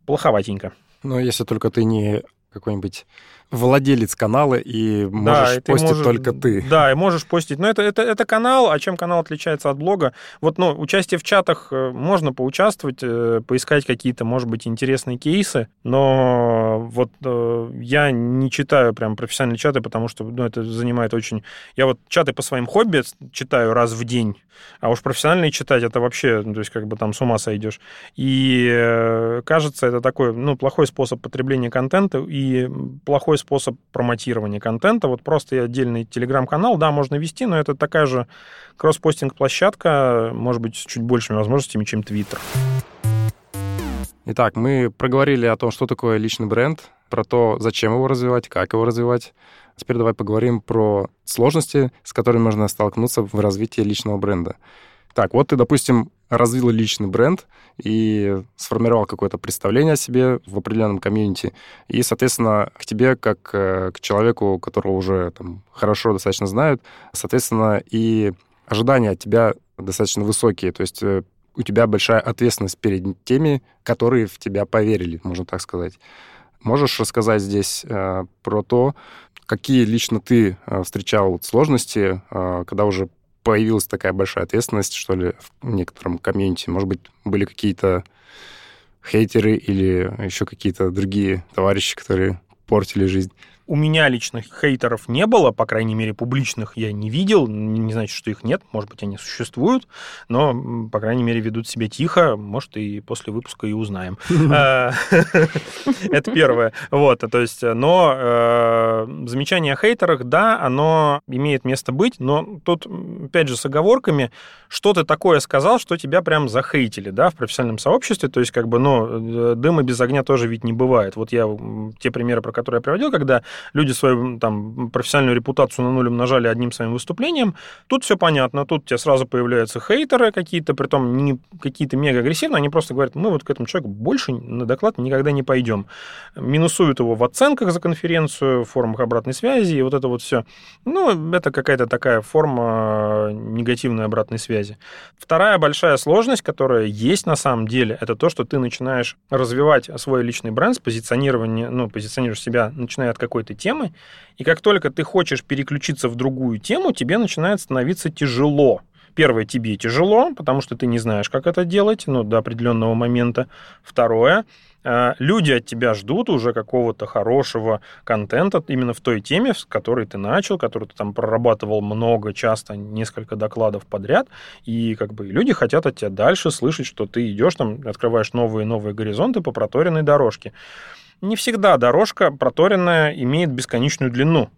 плоховатенько. Но если только ты не какой-нибудь владелец канала, и можешь да, и постить можешь, только ты. Да, и можешь постить. Но это, это, это канал, а чем канал отличается от блога? Вот, ну, участие в чатах э, можно поучаствовать, э, поискать какие-то, может быть, интересные кейсы, но вот э, я не читаю прям профессиональные чаты, потому что, ну, это занимает очень... Я вот чаты по своим хобби читаю раз в день, а уж профессиональные читать, это вообще, ну, то есть как бы там с ума сойдешь. И кажется, это такой, ну, плохой способ потребления контента и плохой другой способ промотирования контента. Вот просто отдельный телеграм-канал, да, можно вести, но это такая же кросс-постинг-площадка, может быть, с чуть большими возможностями, чем Твиттер. Итак, мы проговорили о том, что такое личный бренд, про то, зачем его развивать, как его развивать. Теперь давай поговорим про сложности, с которыми можно столкнуться в развитии личного бренда. Так, вот ты, допустим, развил личный бренд и сформировал какое-то представление о себе в определенном комьюнити, и, соответственно, к тебе, как э, к человеку, которого уже там, хорошо достаточно знают, соответственно, и ожидания от тебя достаточно высокие, то есть э, у тебя большая ответственность перед теми, которые в тебя поверили, можно так сказать. Можешь рассказать здесь э, про то, какие лично ты э, встречал сложности, когда уже появилась такая большая ответственность, что ли, в некотором комьюнити? Может быть, были какие-то хейтеры или еще какие-то другие товарищи, которые портили жизнь? У меня личных хейтеров не было, по крайней мере, публичных я не видел. Не значит, что их нет, может быть, они существуют, но, по крайней мере, ведут себя тихо. Может, и после выпуска и узнаем. А, это первое. Вот, то есть, но э, замечание о хейтерах, да, оно имеет место быть, но тут, опять же, с оговорками, что ты такое сказал, что тебя прям захейтили, да, в профессиональном сообществе, то есть, как бы, ну, э, дыма без огня тоже ведь не бывает. Вот я те примеры, про которые я приводил, когда люди свою там профессиональную репутацию на нуль умножали одним своим выступлением. Тут все понятно, тут у тебя сразу появляются хейтеры какие-то, при том не какие-то мега агрессивные, они просто говорят, мы вот к этому человеку больше на доклад никогда не пойдем. Минусуют его в оценках за конференцию, в формах обратной связи, и вот это вот все. Ну, это какая-то такая форма негативной обратной связи. Вторая большая сложность, которая есть на самом деле, это то, что ты начинаешь развивать свой личный бренд, позиционирование, ну, позиционируешь себя, начиная от какой-то какой-то темы, и как только ты хочешь переключиться в другую тему, тебе начинает становиться тяжело. Первое, тебе тяжело, потому что ты не знаешь, как это делать, ну, до определенного момента. Второе, э, люди от тебя ждут уже какого-то хорошего контента именно в той теме, с которой ты начал, которую ты там прорабатывал много, часто, несколько докладов подряд, и как бы люди хотят от тебя дальше слышать, что ты идешь там, открываешь новые и новые горизонты по проторенной дорожке не всегда дорожка проторенная имеет бесконечную длину.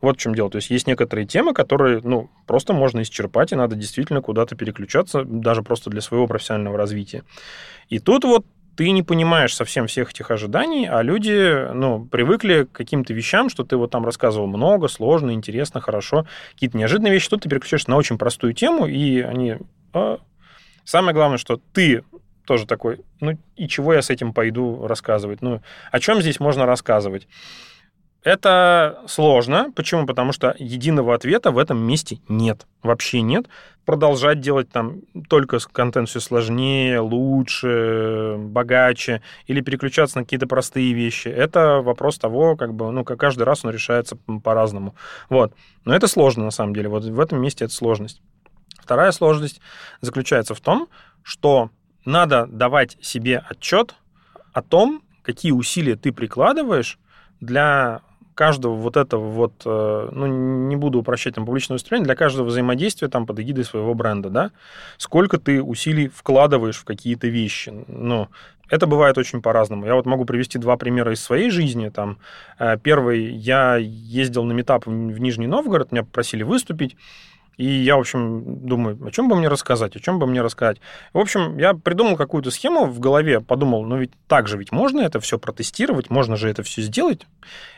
Вот в чем дело. То есть есть некоторые темы, которые, ну, просто можно исчерпать, и надо действительно куда-то переключаться, даже просто для своего профессионального развития. И тут вот ты не понимаешь совсем всех этих ожиданий, а люди, ну, привыкли к каким-то вещам, что ты вот там рассказывал много, сложно, интересно, хорошо, какие-то неожиданные вещи, тут ты переключаешься на очень простую тему, и они... А... Самое главное, что ты тоже такой, ну и чего я с этим пойду рассказывать? Ну, о чем здесь можно рассказывать? Это сложно. Почему? Потому что единого ответа в этом месте нет. Вообще нет. Продолжать делать там только контент все сложнее, лучше, богаче, или переключаться на какие-то простые вещи. Это вопрос того, как бы, ну, как каждый раз он решается по-разному. Вот. Но это сложно, на самом деле. Вот в этом месте это сложность. Вторая сложность заключается в том, что надо давать себе отчет о том, какие усилия ты прикладываешь для каждого вот этого вот, э, ну, не буду упрощать там публичное выступление, для каждого взаимодействия там под эгидой своего бренда, да, сколько ты усилий вкладываешь в какие-то вещи, ну, это бывает очень по-разному. Я вот могу привести два примера из своей жизни. Там, э, первый, я ездил на метап в Нижний Новгород, меня попросили выступить, и я, в общем, думаю, о чем бы мне рассказать, о чем бы мне рассказать. В общем, я придумал какую-то схему в голове, подумал, ну ведь так же ведь можно это все протестировать, можно же это все сделать.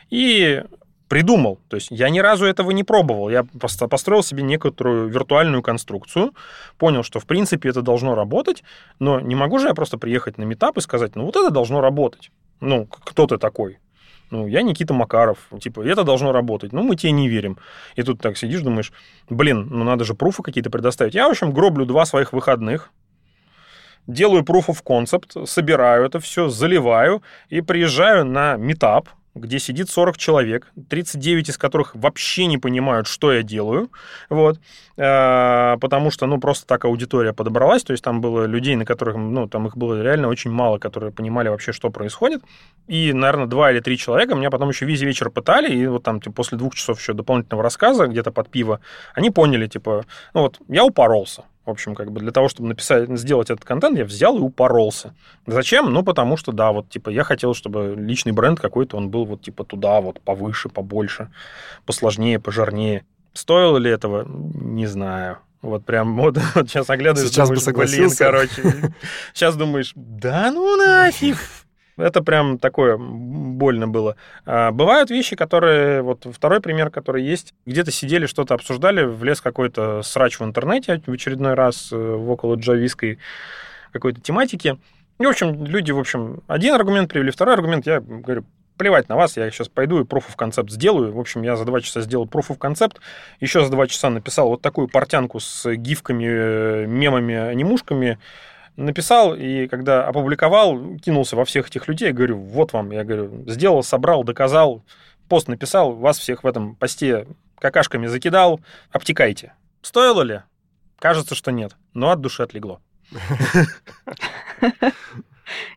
И придумал. То есть я ни разу этого не пробовал. Я просто построил себе некоторую виртуальную конструкцию, понял, что в принципе это должно работать, но не могу же я просто приехать на метап и сказать, ну вот это должно работать. Ну, кто ты такой? Ну, я Никита Макаров, типа, это должно работать. Ну, мы тебе не верим. И тут так сидишь, думаешь, блин, ну надо же пруфы какие-то предоставить. Я, в общем, гроблю два своих выходных, делаю proof of concept, собираю это все, заливаю и приезжаю на метап, где сидит 40 человек, 39 из которых вообще не понимают, что я делаю, вот, э, потому что, ну, просто так аудитория подобралась, то есть там было людей, на которых, ну, там их было реально очень мало, которые понимали вообще, что происходит, и, наверное, два или три человека меня потом еще весь вечер пытали, и вот там, типа, после двух часов еще дополнительного рассказа, где-то под пиво, они поняли, типа, ну, вот, я упоролся, в общем, как бы для того, чтобы написать, сделать этот контент, я взял и упоролся. Зачем? Ну, потому что, да, вот, типа, я хотел, чтобы личный бренд какой-то, он был вот, типа, туда, вот, повыше, побольше, посложнее, пожирнее. Стоило ли этого? Не знаю. Вот прям вот, вот сейчас оглядываешь, сейчас думаешь, бы согласился. блин, короче. Сейчас думаешь, да ну нафиг. Это прям такое больно было. А, бывают вещи, которые... Вот второй пример, который есть. Где-то сидели, что-то обсуждали, влез какой-то срач в интернете в очередной раз э, в около джавистской какой-то тематики. И, в общем, люди, в общем, один аргумент привели, второй аргумент, я говорю, плевать на вас, я сейчас пойду и proof of concept сделаю. В общем, я за два часа сделал proof of concept, еще за два часа написал вот такую портянку с гифками, э, мемами, анимушками, написал, и когда опубликовал, кинулся во всех этих людей, говорю, вот вам, я говорю, сделал, собрал, доказал, пост написал, вас всех в этом посте какашками закидал, обтекайте. Стоило ли? Кажется, что нет, но от души отлегло.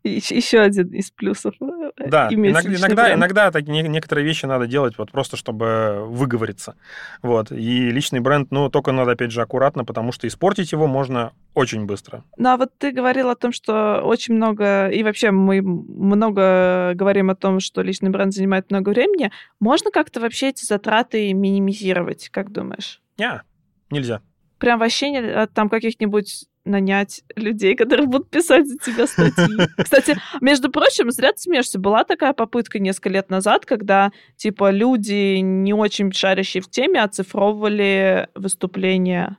Еще один из плюсов. Э, да, иногда, иногда, иногда так, некоторые вещи надо делать вот просто, чтобы выговориться. Вот. И личный бренд, ну, только надо, опять же, аккуратно, потому что испортить его можно очень быстро. Ну, а вот ты говорил о том, что очень много, и вообще мы много говорим о том, что личный бренд занимает много времени. Можно как-то вообще эти затраты минимизировать, как думаешь? Не, нельзя. Прям вообще а там каких-нибудь нанять людей, которые будут писать за тебя статьи. Кстати, между прочим, зря ты смеешься. Была такая попытка несколько лет назад, когда, типа, люди, не очень шарящие в теме, оцифровывали выступления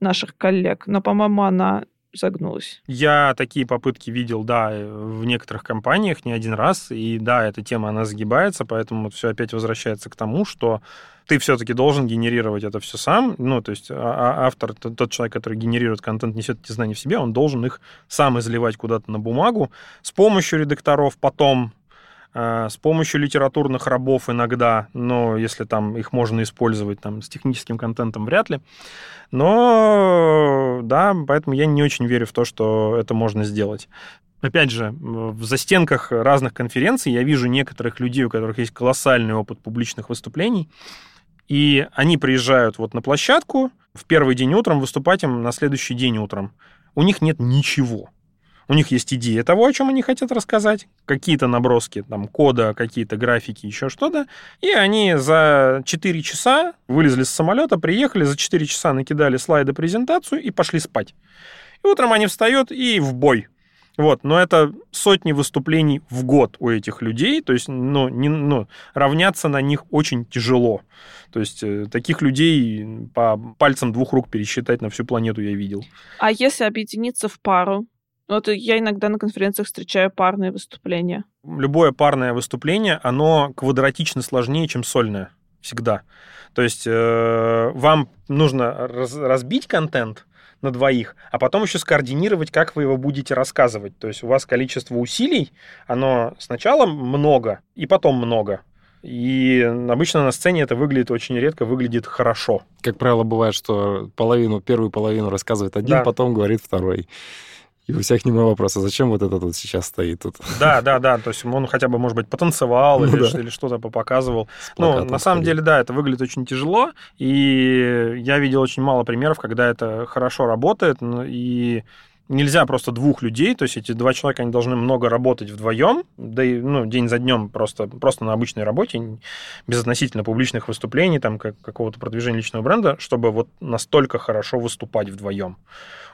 наших коллег. Но, по-моему, она загнулась. Я такие попытки видел, да, в некоторых компаниях не один раз, и да, эта тема, она загибается, поэтому все опять возвращается к тому, что ты все-таки должен генерировать это все сам, ну, то есть а, а, автор, тот человек, который генерирует контент, несет эти знания в себе, он должен их сам изливать куда-то на бумагу с помощью редакторов, потом э, с помощью литературных рабов иногда, но если там их можно использовать там с техническим контентом, вряд ли. Но да, поэтому я не очень верю в то, что это можно сделать. Опять же, в застенках разных конференций я вижу некоторых людей, у которых есть колоссальный опыт публичных выступлений, и они приезжают вот на площадку в первый день утром, выступать им на следующий день утром. У них нет ничего. У них есть идея того, о чем они хотят рассказать, какие-то наброски, там, кода, какие-то графики, еще что-то. И они за 4 часа вылезли с самолета, приехали, за 4 часа накидали слайды презентацию и пошли спать. И утром они встают и в бой. Вот, но это сотни выступлений в год у этих людей, то есть, ну, не, ну, равняться на них очень тяжело. То есть э, таких людей по пальцам двух рук пересчитать на всю планету я видел. А если объединиться в пару? Вот я иногда на конференциях встречаю парные выступления. Любое парное выступление, оно квадратично сложнее, чем сольное. Всегда. То есть э, вам нужно раз, разбить контент, на двоих, а потом еще скоординировать, как вы его будете рассказывать. То есть у вас количество усилий, оно сначала много и потом много. И обычно на сцене это выглядит очень редко, выглядит хорошо. Как правило, бывает, что половину, первую половину рассказывает один, да. потом говорит второй. И у всех немного вопроса, зачем вот это тут сейчас стоит тут? Да, да, да, то есть он хотя бы, может быть, потанцевал ну, или, да. или что-то показывал. Ну, на самом деле, да, это выглядит очень тяжело, и я видел очень мало примеров, когда это хорошо работает, и нельзя просто двух людей, то есть эти два человека, они должны много работать вдвоем, да и ну, день за днем просто, просто на обычной работе, без относительно публичных выступлений, там, как, какого-то продвижения личного бренда, чтобы вот настолько хорошо выступать вдвоем.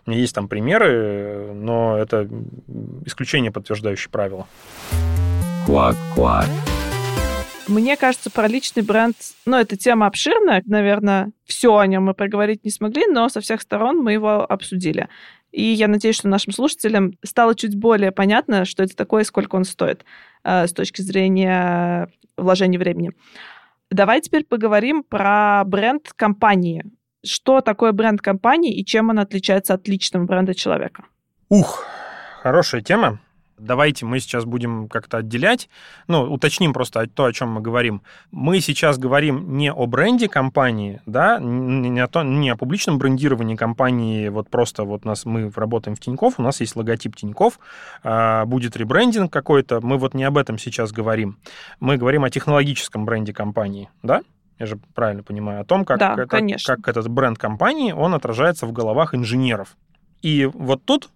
Меня есть там примеры, но это исключение, подтверждающее правило. Квак-квак. Мне кажется, про личный бренд, ну, эта тема обширная, наверное, все о нем мы проговорить не смогли, но со всех сторон мы его обсудили. И я надеюсь, что нашим слушателям стало чуть более понятно, что это такое и сколько он стоит э, с точки зрения вложения времени. Давай теперь поговорим про бренд компании. Что такое бренд компании и чем он отличается от личного бренда человека? Ух, хорошая тема. Давайте мы сейчас будем как-то отделять, ну, уточним просто то, о чем мы говорим. Мы сейчас говорим не о бренде компании, да, не о, то, не о публичном брендировании компании, вот просто вот нас, мы работаем в Тинькофф, у нас есть логотип Тинькофф, а, будет ребрендинг какой-то, мы вот не об этом сейчас говорим. Мы говорим о технологическом бренде компании, да? Я же правильно понимаю, о том, как, да, это, как этот бренд компании, он отражается в головах инженеров. И вот тут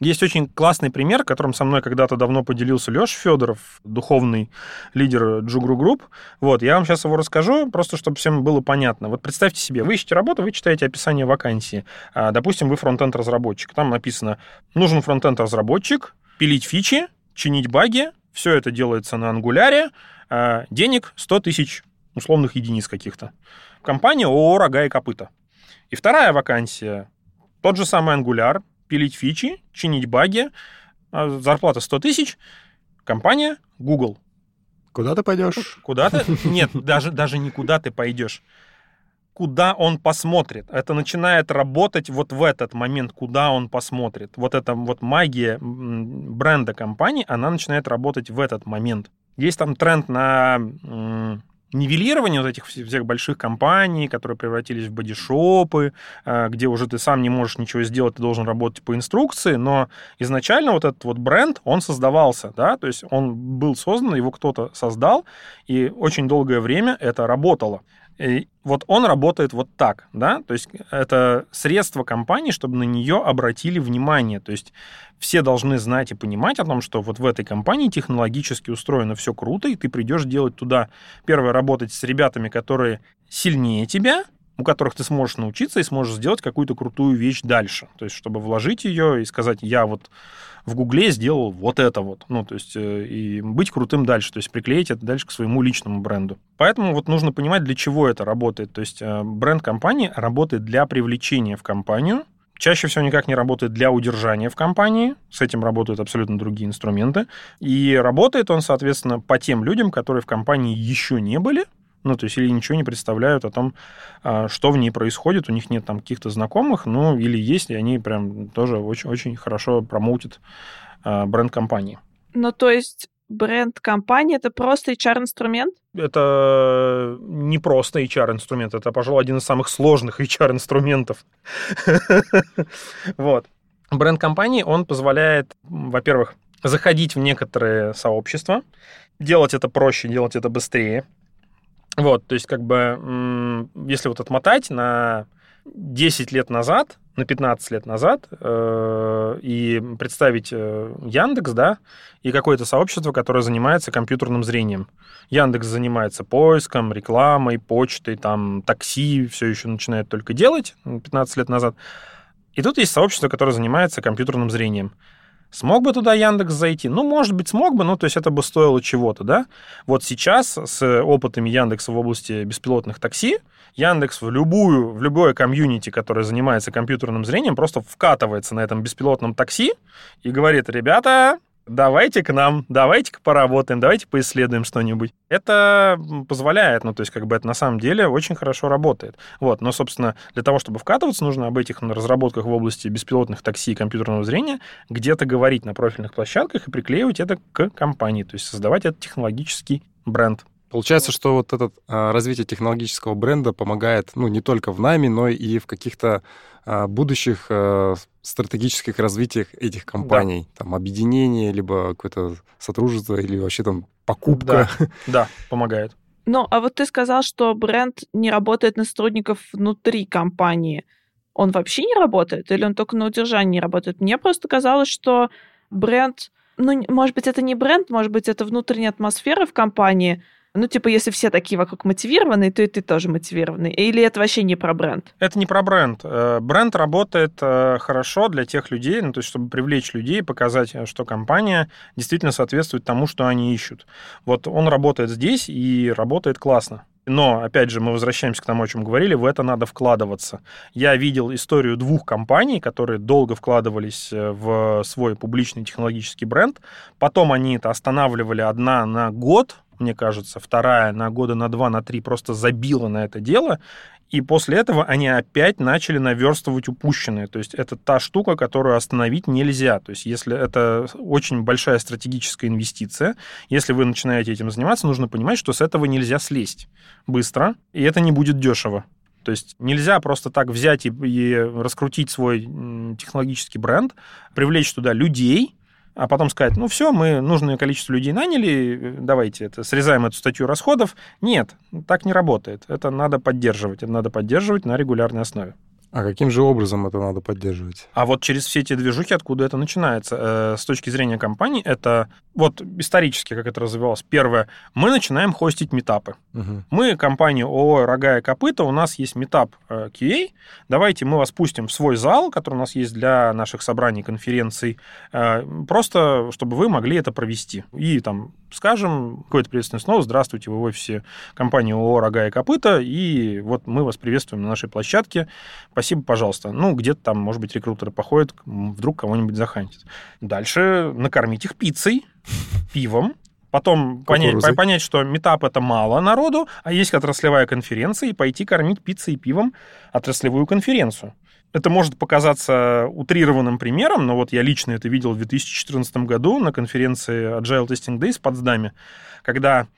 есть очень классный пример, которым со мной когда-то давно поделился Леша Федоров, духовный лидер JUG Ru Group. Вот, я вам сейчас его расскажу, просто чтобы всем было понятно. Вот представьте себе, вы ищете работу, вы читаете описание вакансии. А, допустим, вы frontend разработчик. Там написано, нужен frontend разработчик, пилить фичи, чинить баги, все это делается на Angular е, а, денег 100 тысяч условных единиц каких-то. Компания ООО «Рога и копыта». И вторая вакансия, тот же самый ангуляр, пилить фичи, чинить баги, а зарплата 100 тысяч, компания Google. Куда ты пойдешь? Куда ты? Нет, даже, даже не куда ты пойдешь. Куда он посмотрит. Это начинает работать вот в этот момент, куда он посмотрит. Вот эта вот магия бренда компании, она начинает работать в этот момент. Есть там тренд на нивелирование вот этих всех больших компаний, которые превратились в бодишопы, э, где уже ты сам не можешь ничего сделать, ты должен работать по инструкции, но изначально вот этот вот бренд, он создавался, да, то есть он был создан, его кто-то создал, и очень долгое время это работало. И вот он работает вот так, да, то есть это средство компании, чтобы на нее обратили внимание, то есть все должны знать и понимать о том, что вот в этой компании технологически устроено все круто, и ты придешь делать туда, первое, работать с ребятами, которые сильнее тебя, у которых ты сможешь научиться и сможешь сделать какую-то крутую вещь дальше. То есть, чтобы вложить ее и сказать, я вот в Гугле сделал вот это вот. Ну, то есть, э, и быть крутым дальше, то есть приклеить это дальше к своему личному бренду. Поэтому вот нужно понимать, для чего это работает. То есть, э, бренд компании работает для привлечения в компанию, чаще всего никак не работает для удержания в компании. С этим работают абсолютно другие инструменты. И работает он, соответственно, по тем людям, которые в компании еще не были, ну, то есть или ничего не представляют о том, а, что в ней происходит, у них нет там каких-то знакомых, ну, или есть, и они прям тоже очень, очень хорошо промоутят а, бренд компании. Ну, то есть бренд компании это просто HR-инструмент? Это не просто HR-инструмент, это, пожалуй, один из самых сложных HR-инструментов. Вот. Бренд компании, он позволяет, во-первых, заходить в некоторые сообщества, делать это проще, делать это быстрее, вот, то есть, как бы, если вот отмотать на 10 лет назад, на 15 лет назад, э, и представить э, Яндекс, да, и какое-то сообщество, которое занимается компьютерным зрением. Яндекс занимается поиском, рекламой, почтой, там, такси, все еще начинает только делать 15 лет назад. И тут есть сообщество, которое занимается компьютерным зрением. Смог бы туда Яндекс зайти? Ну, может быть, смог бы, но то есть это бы стоило чего-то, да? Вот сейчас с опытами Яндекса в области беспилотных такси, Яндекс в любую, в любое комьюнити, которое занимается компьютерным зрением, просто вкатывается на этом беспилотном такси и говорит, ребята, давайте к нам, давайте-ка поработаем, давайте поисследуем что-нибудь. Это позволяет, ну, то есть, как бы это на самом деле очень хорошо работает. Вот, но, собственно, для того, чтобы вкатываться, нужно об этих разработках в области беспилотных такси и компьютерного зрения где-то говорить на профильных площадках и приклеивать это к компании, то есть создавать этот технологический бренд. Получается, что вот это а, развитие технологического бренда помогает, ну, не только в нами, но и в каких-то будущих а, стратегических развитиях этих компаний. Да. Там объединение, либо какое-то сотрудничество, или вообще там покупка. Да, да помогает. Ну, а вот ты сказал, что бренд не работает на сотрудников внутри компании. Он вообще не работает? Или он только на удержании работает? Мне просто казалось, что бренд... Ну, может быть, это не бренд, может быть, это внутренняя атмосфера в компании, ну, типа, если все такие вокруг мотивированные, то и ты тоже мотивированный. Или это вообще не про бренд? Это не про бренд. Э, бренд работает э, хорошо для тех людей, ну, то есть, чтобы привлечь людей, показать, э, что компания действительно соответствует тому, что они ищут. Вот он работает здесь и работает классно. Но, опять же, мы возвращаемся к тому, о чем говорили, в это надо вкладываться. Я видел историю двух компаний, которые долго вкладывались в свой публичный технологический бренд. Потом они это останавливали одна на год, мне кажется, вторая на года на два, на три просто забила на это дело, и после этого они опять начали наверстывать упущенное. То есть это та штука, которую остановить нельзя. То есть если это очень большая стратегическая инвестиция, если вы начинаете этим заниматься, нужно понимать, что с этого нельзя слезть быстро, и это не будет дешево. То есть нельзя просто так взять и, и раскрутить свой технологический бренд, привлечь туда людей, а потом сказать, ну все, мы нужное количество людей наняли, давайте это, срезаем эту статью расходов. Нет, так не работает. Это надо поддерживать. Это надо поддерживать на регулярной основе. А каким же образом это надо поддерживать? А вот через все эти движухи, откуда это начинается. Э, с точки зрения компании, это вот исторически, как это развивалось. Первое, мы начинаем хостить метапы. Угу. Мы, компания ООО «Рога и копыта», у нас есть метап э, QA. Давайте мы вас пустим в свой зал, который у нас есть для наших собраний, конференций, э, просто чтобы вы могли это провести. И там скажем какое-то приветственное слово «Здравствуйте, вы в офисе компании ООО «Рога и копыта», и вот мы вас приветствуем на нашей площадке спасибо, пожалуйста. Ну, где-то там, может быть, рекрутеры походят, вдруг кого-нибудь захантят. Дальше накормить их пиццей, пивом, потом понять, понять, что метап это мало народу, а есть отраслевая конференция, и пойти кормить пиццей и пивом отраслевую конференцию. Это может показаться утрированным примером, но вот я лично это видел в 2014 году на конференции Agile Testing Days в Потсдаме, когда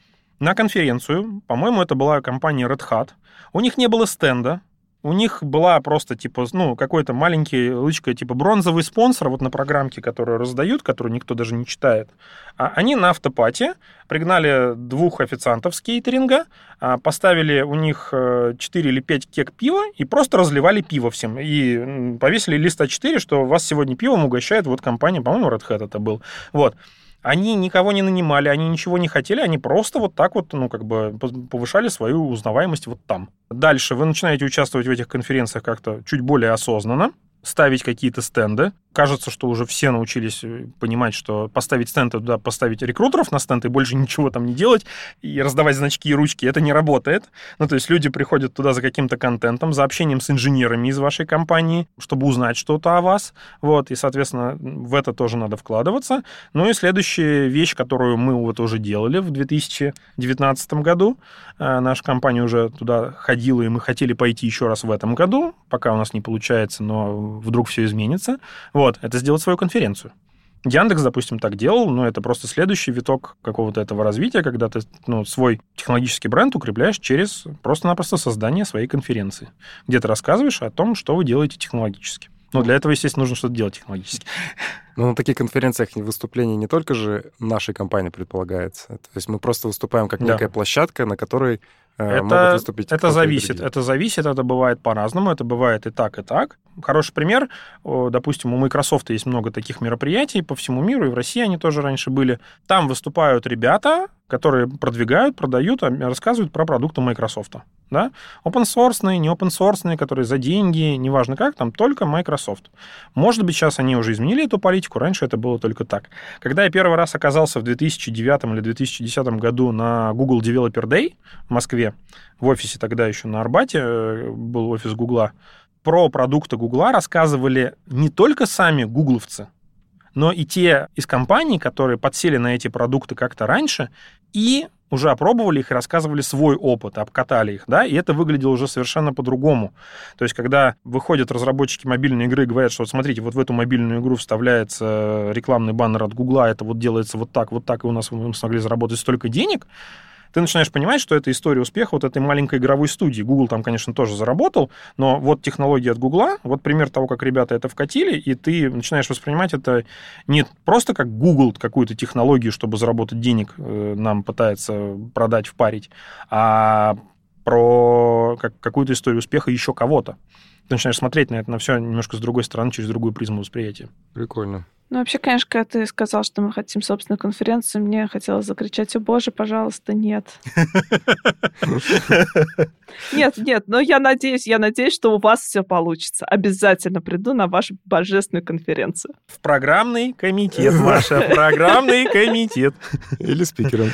на конференцию, по-моему, это была компания Red Hat. У них не было стенда, у них была просто, типа, ну, какой-то маленький лычка, типа, бронзовый спонсор вот на программке, которую раздают, которую никто даже не читает. А они на автопате пригнали двух официантов с кейтеринга, а, поставили у них 4 э, или 5 кек пива и просто разливали пиво всем. И повесили лист А4, что вас сегодня пивом угощает вот компания, по-моему, Red Hat это был. Вот. Они никого не нанимали, они ничего не хотели, они просто вот так вот, ну, как бы повышали свою узнаваемость вот там. Дальше вы начинаете участвовать в этих конференциях как-то чуть более осознанно, ставить какие-то стенды, кажется, что уже все научились э, понимать, что поставить стенд туда, поставить рекрутеров на стенд и больше ничего там не делать, и раздавать значки и ручки, это не работает. Ну, то есть люди приходят туда за каким-то контентом, за общением с инженерами из вашей компании, чтобы узнать что-то о вас. Вот, и, соответственно, в это тоже надо вкладываться. Ну и следующая вещь, которую мы вот уже делали в 2019 году, э, наша компания уже туда ходила, и мы хотели пойти еще раз в этом году, пока у нас не получается, но вдруг все изменится. Вот, вот, это сделать свою конференцию. Яндекс, допустим, так делал, но это просто следующий виток какого-то этого развития, когда ты ну, свой технологический бренд укрепляешь через просто-напросто создание своей конференции, где ты рассказываешь о том, что вы делаете технологически. Но для этого, естественно, нужно что-то делать технологически. Но на таких конференциях выступление не только же нашей компании предполагается. То есть мы просто выступаем как да. некая площадка, на которой э, это, могут выступить. Это зависит. Это зависит, это бывает по-разному, это бывает и так, и так. Хороший пример, допустим, у Microsoft есть много таких мероприятий по всему миру, и в России они тоже раньше были. Там выступают ребята, которые продвигают, продают, а, рассказывают про продукты Microsoft. Да? Open source, не open source, которые за деньги, неважно как, там только Microsoft. Может быть, сейчас они уже изменили эту политику, раньше это было только так. Когда я первый раз оказался в 2009 или 2010 году на Google Developer Day в Москве, в офисе тогда еще на Арбате э, был офис Гугла, про продукты Гугла рассказывали не только сами гугловцы, но и те из компаний, которые подсели на эти продукты как-то раньше и уже опробовали их и рассказывали свой опыт, обкатали их, да, и это выглядело уже совершенно по-другому. То есть, когда выходят разработчики мобильной игры и говорят, что вот смотрите, вот в эту мобильную игру вставляется рекламный баннер от Гугла, это вот делается вот так, вот так, и у нас мы смогли заработать столько денег, ты начинаешь понимать, что это история успеха вот этой маленькой игровой студии. Google там, конечно, тоже заработал, но вот технология от Google, вот пример того, как ребята это вкатили, и ты начинаешь воспринимать это не просто как Google какую-то технологию, чтобы заработать денег, э, нам пытается продать, впарить, а про как, какую-то историю успеха еще кого-то. Ты начинаешь смотреть на это на все немножко с другой стороны, через другую призму восприятия. Прикольно. Ну, вообще, конечно, когда ты сказал, что мы хотим собственную конференцию, мне хотелось закричать, о боже, пожалуйста, нет. Нет, нет, но я надеюсь, я надеюсь, что у вас все получится. Обязательно приду на вашу божественную конференцию. В программный комитет, Маша, программный комитет. Или спикером.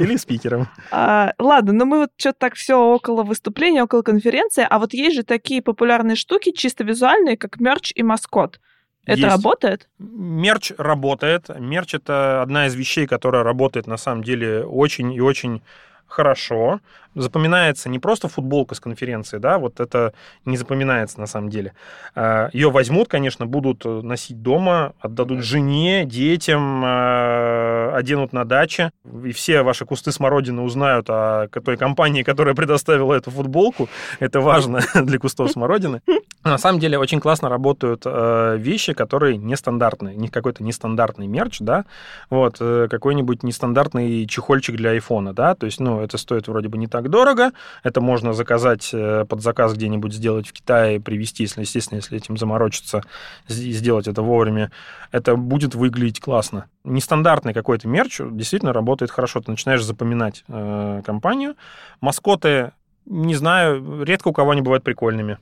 Или спикером. А, ладно, но мы вот что-то так все около выступления, около конференции, а вот есть же такие популярные штуки, чисто визуальные, как мерч и маскот. Это есть. работает? Мерч работает. Мерч это одна из вещей, которая работает на самом деле очень и очень хорошо запоминается не просто футболка с конференции, да, вот это не запоминается на самом деле. А, Ее возьмут, конечно, будут носить дома, отдадут жене, детям, а, оденут на даче, и все ваши кусты смородины узнают о той компании, которая предоставила эту футболку. Это важно для кустов смородины. На самом деле очень классно работают а, вещи, которые нестандартные, не какой-то нестандартный мерч, да, вот, э, какой-нибудь нестандартный чехольчик для айфона, да, то есть, ну, это стоит вроде бы не так дорого. Это можно заказать э, под заказ где-нибудь сделать в Китае, привезти, если, естественно, если этим заморочиться, сделать это вовремя. Это будет выглядеть классно. Нестандартный какой-то мерч действительно работает хорошо. Ты начинаешь запоминать э, компанию. Маскоты, не знаю, редко у кого они бывают прикольными.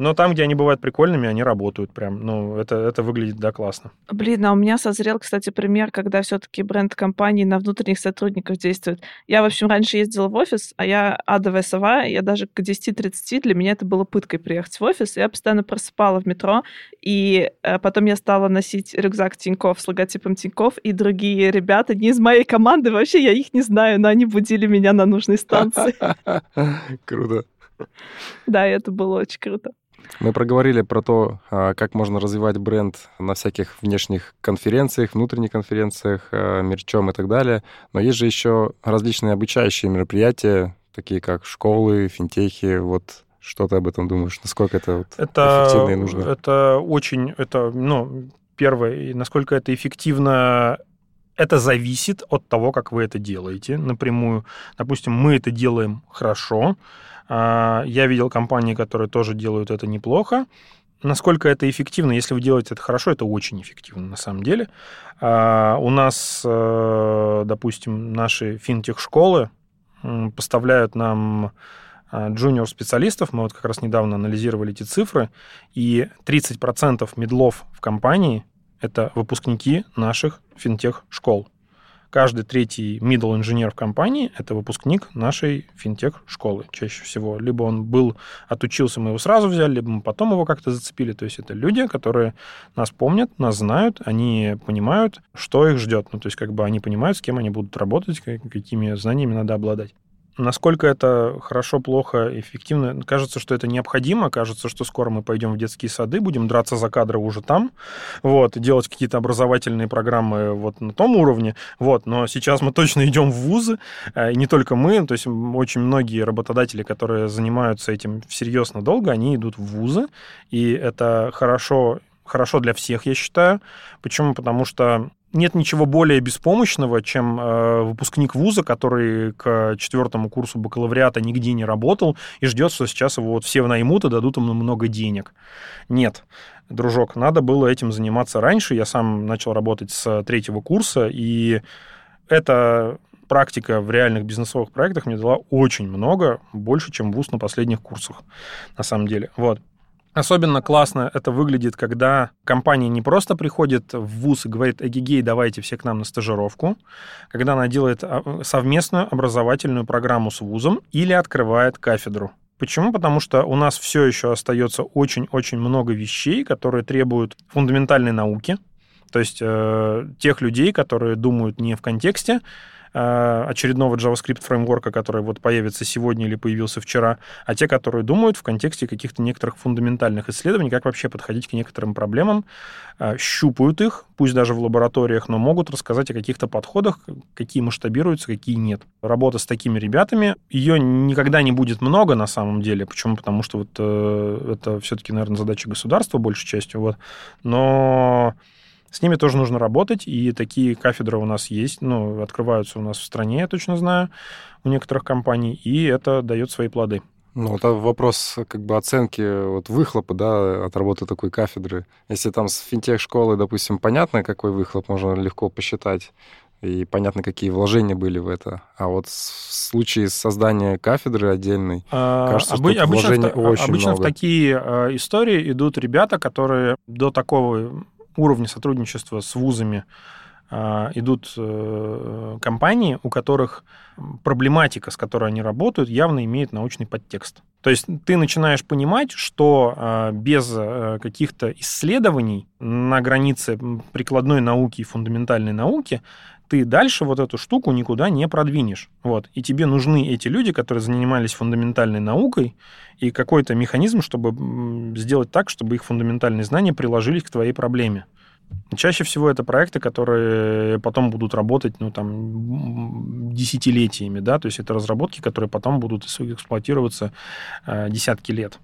Но там, где они бывают прикольными, они работают прям. Ну, это, это выглядит, да, классно. Блин, а у меня созрел, кстати, пример, когда все-таки бренд компании на внутренних сотрудников действует. Я, в общем, раньше ездила в офис, а я адовая сова, я даже к 10-30 для меня это было пыткой приехать в офис. Я постоянно просыпала в метро, и э, потом я стала носить рюкзак Тиньков с логотипом Тиньков, и другие ребята, не из моей команды, вообще я их не знаю, но они будили меня на нужной станции. Круто. Да, это было очень круто. Мы проговорили про то, а, как можно развивать бренд на всяких внешних конференциях, внутренних конференциях, а, мерчом и так далее. Но есть же еще различные обучающие мероприятия, такие как школы, финтехи. Вот что ты об этом думаешь? Насколько это, вот Это, эффективно и нужно? это очень, это, ну, первое, и насколько это эффективно, это зависит от того, как вы это делаете напрямую. Допустим, мы это делаем хорошо. А, Я видел компании, которые тоже делают это неплохо. Насколько это эффективно? Если вы делаете это хорошо, это очень эффективно на самом деле. А, У нас, э, допустим, наши финтех-школы поставляют нам а, джуниор-специалистов. Мы вот как раз недавно анализировали эти цифры. И 30% медлов в компании – это выпускники наших финтех-школ. Каждый третий middle инженер в компании – это выпускник нашей финтех-школы чаще всего. Либо он был, отучился, мы его сразу взяли, либо мы потом его как-то зацепили. То есть это люди, которые нас помнят, нас знают, они понимают, что их ждет. Ну, то есть как бы они понимают, с кем они будут работать, как- какими знаниями надо обладать. Насколько это хорошо, плохо, эффективно? Кажется, что это необходимо. Кажется, что скоро мы пойдем в детские сады, будем драться за кадры уже там, вот, и делать какие-то образовательные программы вот на том уровне. Вот, но сейчас мы точно идем в вузы, э, и не только мы, то есть очень многие работодатели, которые занимаются этим всерьез надолго, они идут в вузы, и это хорошо, хорошо для всех, я считаю. Почему? Потому что нет ничего более беспомощного, чем э, выпускник вуза, который к четвертому курсу бакалавриата нигде не работал и ждет, что сейчас его вот все наймут и дадут ему много денег. Нет, дружок, надо было этим заниматься раньше. Я сам начал работать с третьего курса, и эта практика в реальных бизнесовых проектах мне дала очень много, больше, чем вуз на последних курсах, на самом деле. Вот. Особенно классно это выглядит, когда компания не просто приходит в ВУЗ и говорит, эгегей, давайте все к нам на стажировку, когда она делает а, совместную образовательную программу с ВУЗом или открывает кафедру. Почему? Потому что у нас все еще остается очень-очень много вещей, которые требуют фундаментальной науки, то есть э, тех людей, которые думают не в контексте очередного JavaScript фреймворка, который вот появится сегодня или появился вчера, а те, которые думают в контексте каких-то некоторых фундаментальных исследований, как вообще подходить к некоторым проблемам, э, щупают их, пусть даже в лабораториях, но могут рассказать о каких-то подходах, какие масштабируются, какие нет. Работа с такими ребятами, ее никогда не будет много на самом деле. Почему? Потому что вот э, это все-таки, наверное, задача государства большей частью. Вот. Но с ними тоже нужно работать, и такие кафедры у нас есть, ну, открываются у нас в стране, я точно знаю, у некоторых компаний, и это дает свои плоды. Ну, это вопрос как бы оценки вот выхлопа, да, от работы такой кафедры. Если там с финтех-школы, допустим, понятно, какой выхлоп, можно легко посчитать, и понятно, какие вложения были в это. А вот в случае создания кафедры отдельной, А, Кажется, что обы- тут обычно, в, вложений та- очень обычно в много. такие э, истории идут ребята, которые до такого уровня сотрудничества с вузами э, идут э, компании, у которых проблематика, с которой они работают, явно имеет научный подтекст. То есть ты начинаешь понимать, что э, без э, каких-то исследований на границе прикладной науки и фундаментальной науки ты дальше вот эту штуку никуда не продвинешь. Вот. И тебе нужны эти люди, которые занимались фундаментальной наукой, и какой-то механизм, чтобы сделать так, чтобы их фундаментальные знания приложились к твоей проблеме. Чаще всего это проекты, которые потом будут работать, ну, там, десятилетиями, да, то есть это разработки, которые потом будут эксплуатироваться э, десятки лет.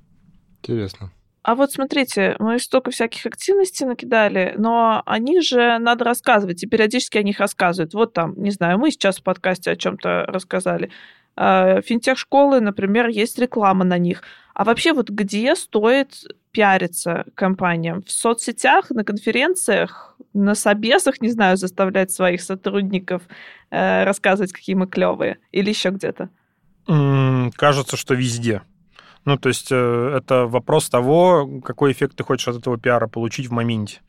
интересно. А вот смотрите, мы столько всяких активностей накидали, но они же надо рассказывать, и периодически о них рассказывают. Вот там, не знаю, мы сейчас в подкасте о чем-то рассказали. А, Финтех-школы, например, есть реклама на них. А вообще вот где стоит пиариться компаниям? В соцсетях, на конференциях, на собесах, не знаю, заставлять своих сотрудников э, рассказывать, какие мы клевые? Или еще где-то? Кажется, что везде. Ну, то есть э, это вопрос того, какой эффект ты хочешь от этого пиара получить в моменте.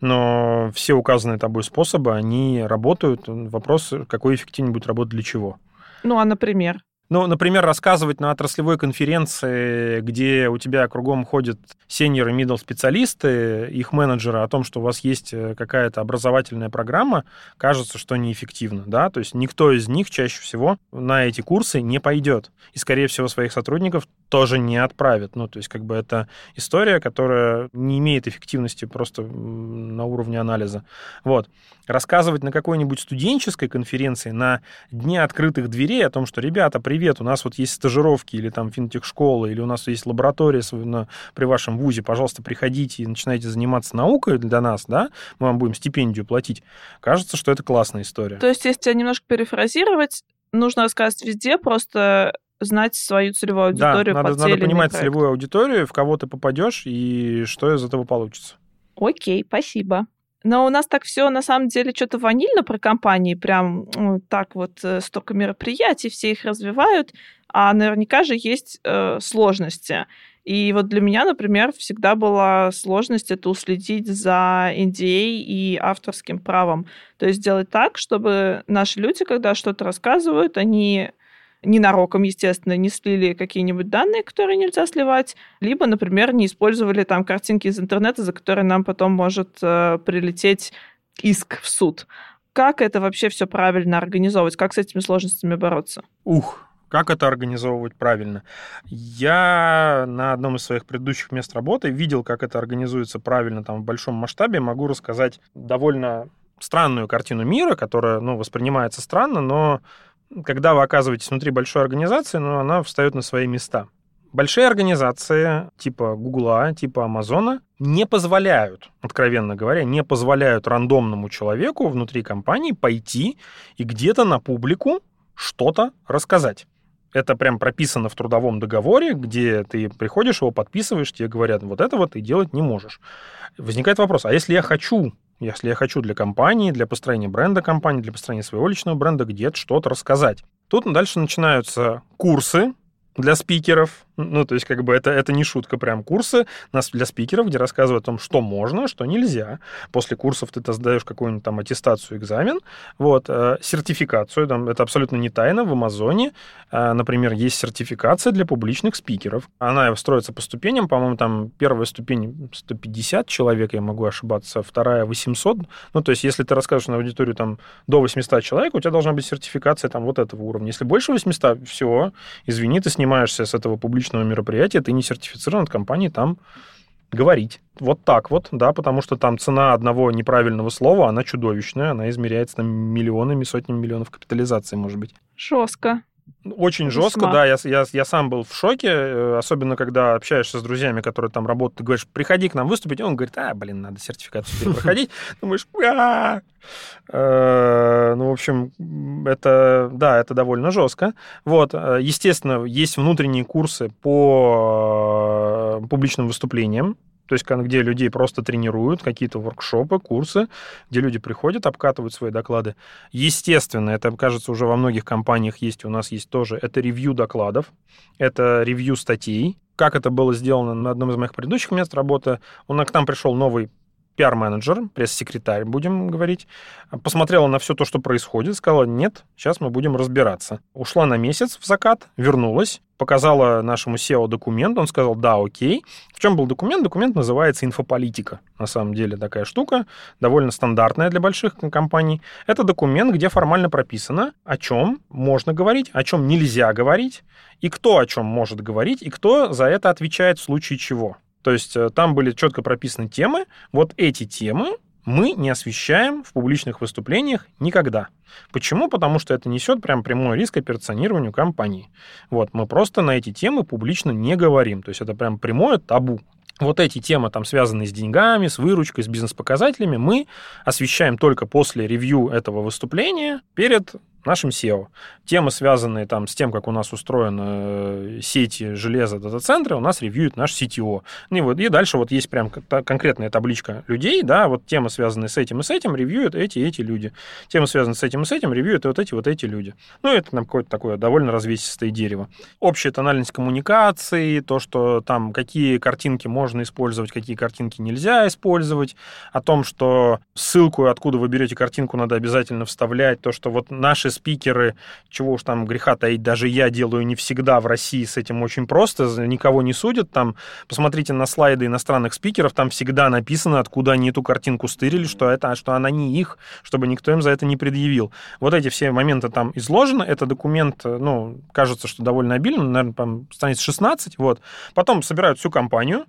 Но все указанные тобой способы, они работают. Вопрос, какой эффективнее будет работать для чего. Ну, а, например? Ну, например, рассказывать на отраслевой конференции, где у тебя кругом ходят сеньор и мидл специалисты, их менеджеры о том, что у вас есть э, какая-то образовательная программа, кажется, что неэффективно, да, то есть никто из них чаще всего на эти курсы не пойдет, и, скорее всего, своих сотрудников тоже не отправит. Ну, то есть, как бы это история, которая не имеет эффективности просто на уровне анализа. Вот. Рассказывать на какой-нибудь студенческой конференции, на дне открытых дверей о том, что, ребята, привет, у нас вот есть стажировки или там финтех-школа, или у нас есть лаборатория на, при вашем вузе, пожалуйста, приходите и начинайте заниматься наукой для нас, да, мы вам будем стипендию платить. Кажется, что это классная история. То есть, если немножко перефразировать, нужно рассказывать везде, просто знать свою целевую аудиторию. Да, надо, надо понимать проект. целевую аудиторию, в кого ты попадешь и что из этого получится. Окей, спасибо. Но у нас так все на самом деле что-то ванильно про компании, прям ну, так вот э, столько мероприятий, все их развивают, а наверняка же есть э, сложности. И вот для меня, например, всегда была сложность это уследить за NDA и авторским правом. То есть сделать так, чтобы наши люди, когда что-то рассказывают, они ненароком, естественно, не слили какие-нибудь данные, которые нельзя сливать, либо, например, не использовали там картинки из интернета, за которые нам потом может э, прилететь иск в суд. Как это вообще все правильно организовывать? Как с этими сложностями бороться? Ух, как это организовывать правильно? Я на одном из своих предыдущих мест работы видел, как это организуется правильно там в большом масштабе. Могу рассказать довольно странную картину мира, которая ну, воспринимается странно, но когда вы оказываетесь внутри большой организации, ну, она встает на свои места. Большие организации типа Гугла, типа Амазона не позволяют, откровенно говоря, не позволяют рандомному человеку внутри компании пойти и где-то на публику что-то рассказать. Это прям прописано в трудовом договоре, где ты приходишь, его подписываешь, тебе говорят, вот это вот ты делать не можешь. Возникает вопрос, а если я хочу если я хочу для компании, для построения бренда компании, для построения своего личного бренда где-то что-то рассказать. Тут дальше начинаются курсы, для спикеров. Ну, то есть, как бы это, это не шутка, прям курсы для спикеров, где рассказывают о том, что можно, что нельзя. После курсов ты сдаешь какую-нибудь там аттестацию, экзамен, вот, э, сертификацию, там, это абсолютно не тайна, в Амазоне, э, например, есть сертификация для публичных спикеров. Она строится по ступеням, по-моему, там первая ступень 150 человек, я могу ошибаться, вторая 800. Ну, то есть, если ты расскажешь на аудиторию там до 800 человек, у тебя должна быть сертификация там вот этого уровня. Если больше 800, все, извини, ты снимаешься с этого публичного мероприятия, ты не сертифицирован от компании там говорить. Вот так вот, да, потому что там цена одного неправильного слова, она чудовищная, она измеряется там миллионами, сотнями миллионов капитализации, может быть. Жестко. Очень Весьма. жестко, да. Я, я, я сам был в шоке, э, особенно когда общаешься с друзьями, которые там работают, ты говоришь, приходи к нам выступить, и он говорит, а, блин, надо сертификацию проходить. Думаешь, э, ну, в общем, это, да, это довольно жестко. Вот, э, естественно, есть внутренние курсы по публичным выступлениям, то есть где людей просто тренируют, какие-то воркшопы, курсы, где люди приходят, обкатывают свои доклады. Естественно, это, кажется, уже во многих компаниях есть, у нас есть тоже, это ревью докладов, это ревью статей. Как это было сделано на одном из моих предыдущих мест работы, он к нам пришел новый пиар-менеджер, пресс-секретарь, будем говорить, посмотрела на все то, что происходит, сказала, нет, сейчас мы будем разбираться. Ушла на месяц в закат, вернулась, показала нашему SEO документ, он сказал, да, окей. В чем был документ? Документ называется инфополитика. На самом деле такая штука, довольно стандартная для больших компаний. Это документ, где формально прописано, о чем можно говорить, о чем нельзя говорить, и кто о чем может говорить, и кто за это отвечает в случае чего. То есть э, там были четко прописаны темы. Вот эти темы мы не освещаем в публичных выступлениях никогда. Почему? Потому что это несет прям прямой риск операционированию компании. Вот, мы просто на эти темы публично не говорим. То есть это прям прямое табу. Вот эти темы, там, связанные с деньгами, с выручкой, с бизнес-показателями, мы освещаем только после ревью этого выступления перед нашим SEO. Темы, связанные там с тем, как у нас устроены э, сети железа дата-центры, у нас ревьюет наш CTO. Ну и, вот, и дальше вот есть прям конкретная табличка людей, да, вот темы, связанные с этим и с этим, ревьюют эти и эти люди. Темы, связанные с этим и с этим, ревьюют вот эти вот эти люди. Ну, это нам какое-то такое довольно развесистое дерево. Общая тональность коммуникации, то, что там какие картинки можно использовать, какие картинки нельзя использовать, о том, что ссылку, откуда вы берете картинку, надо обязательно вставлять, то, что вот наши спикеры, чего уж там греха таить, даже я делаю не всегда в России с этим очень просто, никого не судят. Там, посмотрите на слайды иностранных спикеров, там всегда написано, откуда они эту картинку стырили, что, это, что она не их, чтобы никто им за это не предъявил. Вот эти все моменты там изложены. Это документ, ну, кажется, что довольно обильным, наверное, там страниц 16. Вот. Потом собирают всю компаннию,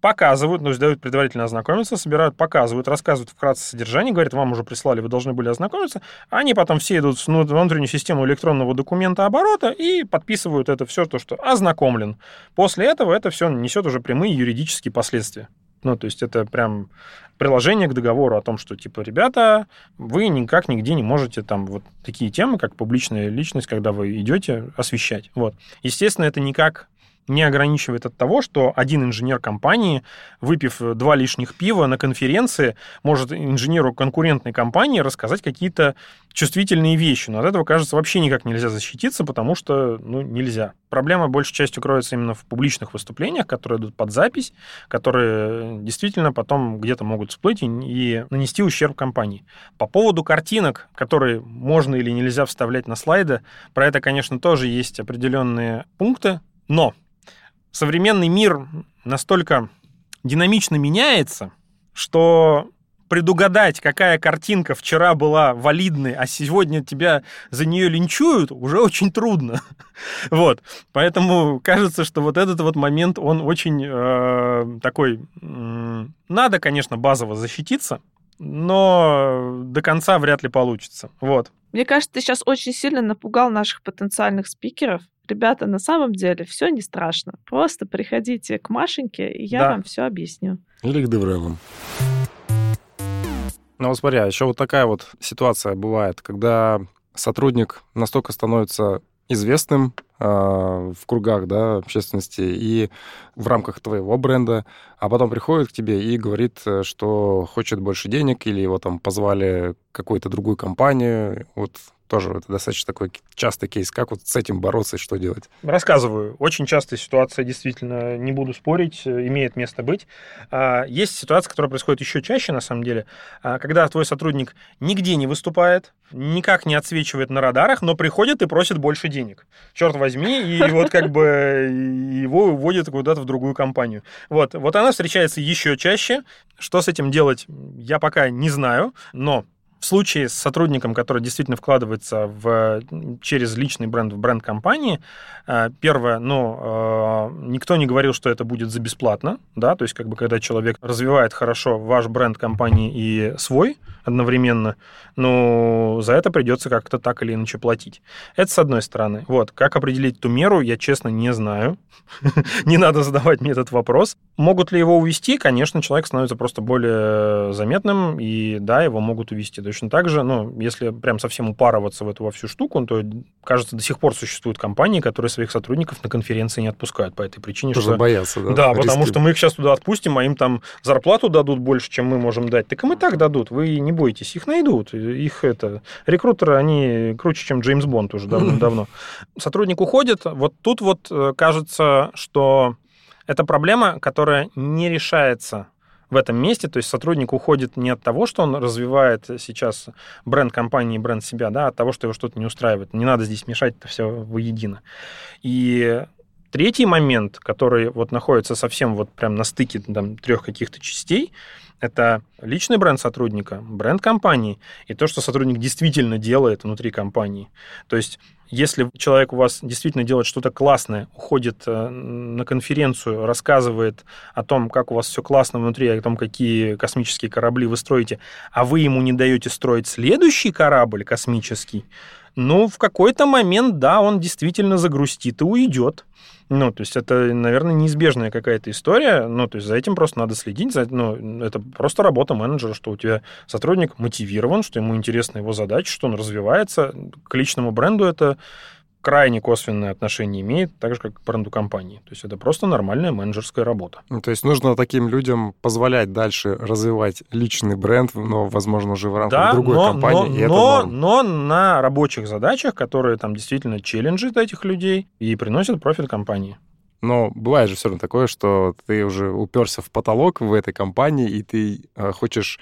показывают, ну, дают предварительно ознакомиться, собирают, показывают, рассказывают вкратце содержание, говорят, вам уже прислали, вы должны были ознакомиться. Они потом все идут в внутреннюю систему электронного документа оборота и подписывают это все, то, что ознакомлен. После этого это все несет уже прямые юридические последствия. Ну, то есть это прям приложение к договору о том, что, типа, ребята, вы никак нигде не можете там вот такие темы, как публичная личность, когда вы идете, освещать. Вот. Естественно, это никак не ограничивает от того, что один инженер компании, выпив два лишних пива на конференции, может инженеру конкурентной компании рассказать какие-то чувствительные вещи. Но от этого, кажется, вообще никак нельзя защититься, потому что, ну, нельзя. Проблема большей частью кроется именно в публичных выступлениях, которые идут под запись, которые действительно потом где-то могут всплыть и, и нанести ущерб компании. По поводу картинок, которые можно или нельзя вставлять на слайды, про это, конечно, тоже есть определенные пункты, но современный мир настолько динамично меняется, что предугадать, какая картинка вчера была валидной, а сегодня тебя за нее линчуют, уже очень трудно. вот. Поэтому кажется, что вот этот вот момент, он очень э, такой... Э, надо, конечно, базово защититься, но до конца вряд ли получится. Вот. Мне кажется, ты сейчас очень сильно напугал наших потенциальных спикеров, Ребята, на самом деле все не страшно. Просто приходите к Машеньке, и я да. вам все объясню. Или к Деврелам. Ну вот смотри, а еще вот такая вот ситуация бывает, когда сотрудник настолько становится известным в кругах да, общественности и в рамках твоего бренда, а потом приходит к тебе и говорит, э, что хочет больше денег, или его там позвали какую-то другую компанию. Вот тоже это достаточно такой частый кейс. Как вот с этим бороться и что делать? Рассказываю. Очень частая ситуация, действительно, не буду спорить, имеет место быть. А, есть ситуация, которая происходит еще чаще, на самом деле, а, когда твой сотрудник нигде не выступает, никак не отсвечивает на радарах, но приходит и просит больше денег. Черт возьми, и вот как бы его уводят куда-то в другую компанию. Вот, вот она встречается еще чаще. Что с этим делать, я пока не знаю, но в случае с сотрудником, который действительно вкладывается в, через личный бренд в бренд компании, э, первое, ну, э, никто не говорил, что это будет за бесплатно, да, то есть как бы когда человек развивает хорошо ваш бренд компании и свой одновременно, ну, за это придется как-то так или иначе платить. Это с одной стороны. Вот, как определить ту меру, я честно не знаю. не надо задавать мне этот вопрос. Могут ли его увести? Конечно, человек становится просто более заметным, и да, его могут увести Точно так же, ну, если прям совсем упарываться в эту во всю штуку, то, кажется, до сих пор существуют компании, которые своих сотрудников на конференции не отпускают по этой причине. Тоже что... боятся, да? Да, риски. потому что мы их сейчас туда отпустим, а им там зарплату дадут больше, чем мы можем дать. Так им и так дадут, вы не бойтесь, их найдут. Их это... Рекрутеры, они круче, чем Джеймс Бонд уже давно-давно. Сотрудник уходит, вот тут вот э, кажется, что это проблема, которая не решается в этом месте. То есть сотрудник уходит не от того, что он развивает сейчас бренд компании, бренд себя, да, а от того, что его что-то не устраивает. Не надо здесь мешать это все воедино. И третий момент, который вот находится совсем вот прям на стыке там, трех каких-то частей, это личный бренд сотрудника, бренд компании и то, что сотрудник действительно делает внутри компании. То есть если человек у вас действительно делает что-то классное, уходит э, на конференцию, рассказывает о том, как у вас все классно внутри, о том, какие космические корабли вы строите, а вы ему не даете строить следующий корабль космический, ну, в какой-то момент, да, он действительно загрустит и уйдет. Ну, то есть это, наверное, неизбежная какая-то история. Ну, то есть за этим просто надо следить. За, ну, это просто работа менеджера, что у тебя сотрудник мотивирован, что ему интересна его задача, что он развивается. К личному бренду это крайне косвенное отношение имеет, так же, как к бренду компании. То есть это просто нормальная менеджерская работа. Ну, то есть нужно таким людям позволять дальше развивать личный бренд, но, возможно, уже в рамках да, другой но, компании. Но, но, но на рабочих задачах, которые там действительно челленджит этих людей и приносят профит компании. Но бывает же все равно такое, что ты уже уперся в потолок в этой компании, и ты э, хочешь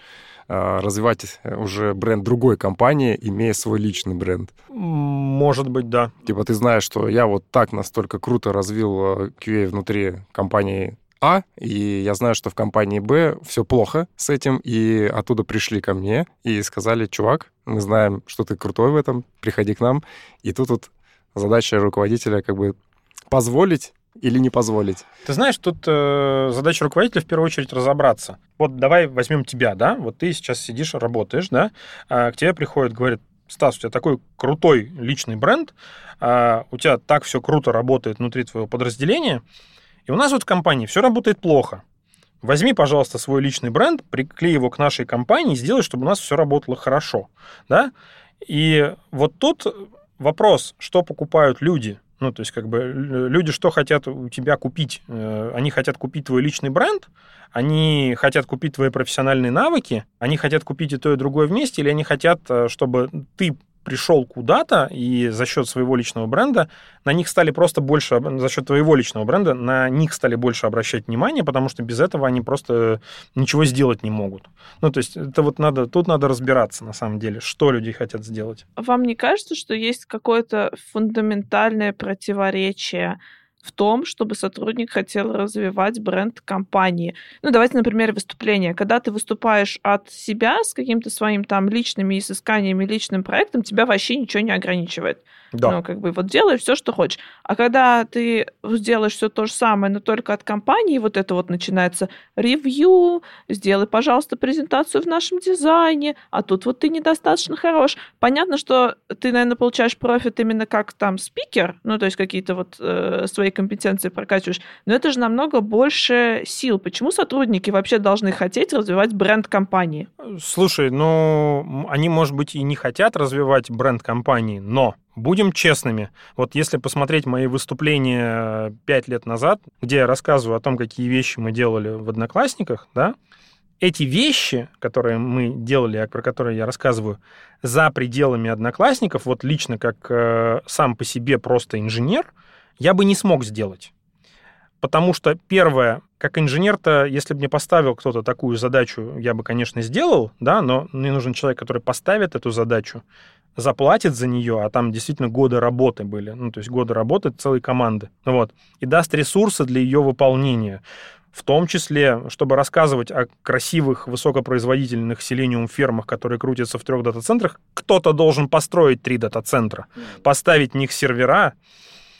э, развивать уже бренд другой компании, имея свой личный бренд. Может быть, да. Типа ты знаешь, что я вот так настолько круто развил э, QA внутри компании а, и я знаю, что в компании Б все плохо с этим, и оттуда пришли ко мне и сказали, чувак, мы знаем, что ты крутой в этом, приходи к нам. И тут вот задача руководителя как бы позволить или не позволить? Ты знаешь, тут э, задача руководителя в первую очередь разобраться. Вот давай возьмем тебя, да, вот ты сейчас сидишь, работаешь, да, а к тебе приходит, говорит, Стас, у тебя такой крутой личный бренд, а у тебя так все круто работает внутри твоего подразделения, и у нас вот в компании все работает плохо. Возьми, пожалуйста, свой личный бренд, приклей его к нашей компании сделай, чтобы у нас все работало хорошо. Да? И вот тут вопрос, что покупают люди. Ну, то есть, как бы, люди что хотят у тебя купить? Э, они хотят купить твой личный бренд, они хотят купить твои профессиональные навыки, они хотят купить и то, и другое вместе, или они хотят, э, чтобы ты пришел куда-то, и за счет своего личного бренда на них стали просто больше, за счет твоего личного бренда, на них стали больше обращать внимание, потому что без этого они просто ничего сделать не могут. Ну, то есть это вот надо, тут надо разбираться на самом деле, что люди хотят сделать. Вам не кажется, что есть какое-то фундаментальное противоречие в том, чтобы сотрудник хотел развивать бренд компании. Ну, давайте, например, выступление. Когда ты выступаешь от себя с каким-то своим там личными изысканиями, личным проектом, тебя вообще ничего не ограничивает. Да. Ну, как бы вот делай все, что хочешь. А когда ты сделаешь все то же самое, но только от компании, вот это вот начинается ревью, сделай, пожалуйста, презентацию в нашем дизайне, а тут вот ты недостаточно хорош. Понятно, что ты, наверное, получаешь профит именно как там спикер, ну, то есть какие-то вот э, свои компетенции прокачиваешь, но это же намного больше сил. Почему сотрудники вообще должны хотеть развивать бренд компании? Слушай, ну, они, может быть, и не хотят развивать бренд компании, но Будем честными. Вот если посмотреть мои выступления пять лет назад, где я рассказываю о том, какие вещи мы делали в «Одноклассниках», да, эти вещи, которые мы делали, про которые я рассказываю, за пределами «Одноклассников», вот лично как э, сам по себе просто инженер, я бы не смог сделать. Потому что, первое, как инженер-то, если бы мне поставил кто-то такую задачу, я бы, конечно, сделал, да, но мне нужен человек, который поставит эту задачу, заплатит за нее, а там действительно годы работы были, ну, то есть годы работы целой команды, вот, и даст ресурсы для ее выполнения. В том числе, чтобы рассказывать о красивых, высокопроизводительных селениум фермах, которые крутятся в трех дата-центрах, кто-то должен построить три дата-центра, поставить в них сервера,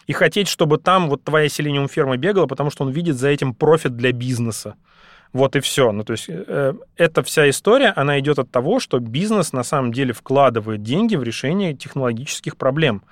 и хотеть, чтобы там вот твоя селениум ферма бегала, потому что он видит за этим профит для бизнеса. Вот и все. Ну, то есть э, эта вся история, она идет от того, что бизнес на самом деле вкладывает деньги в решение технологических проблем.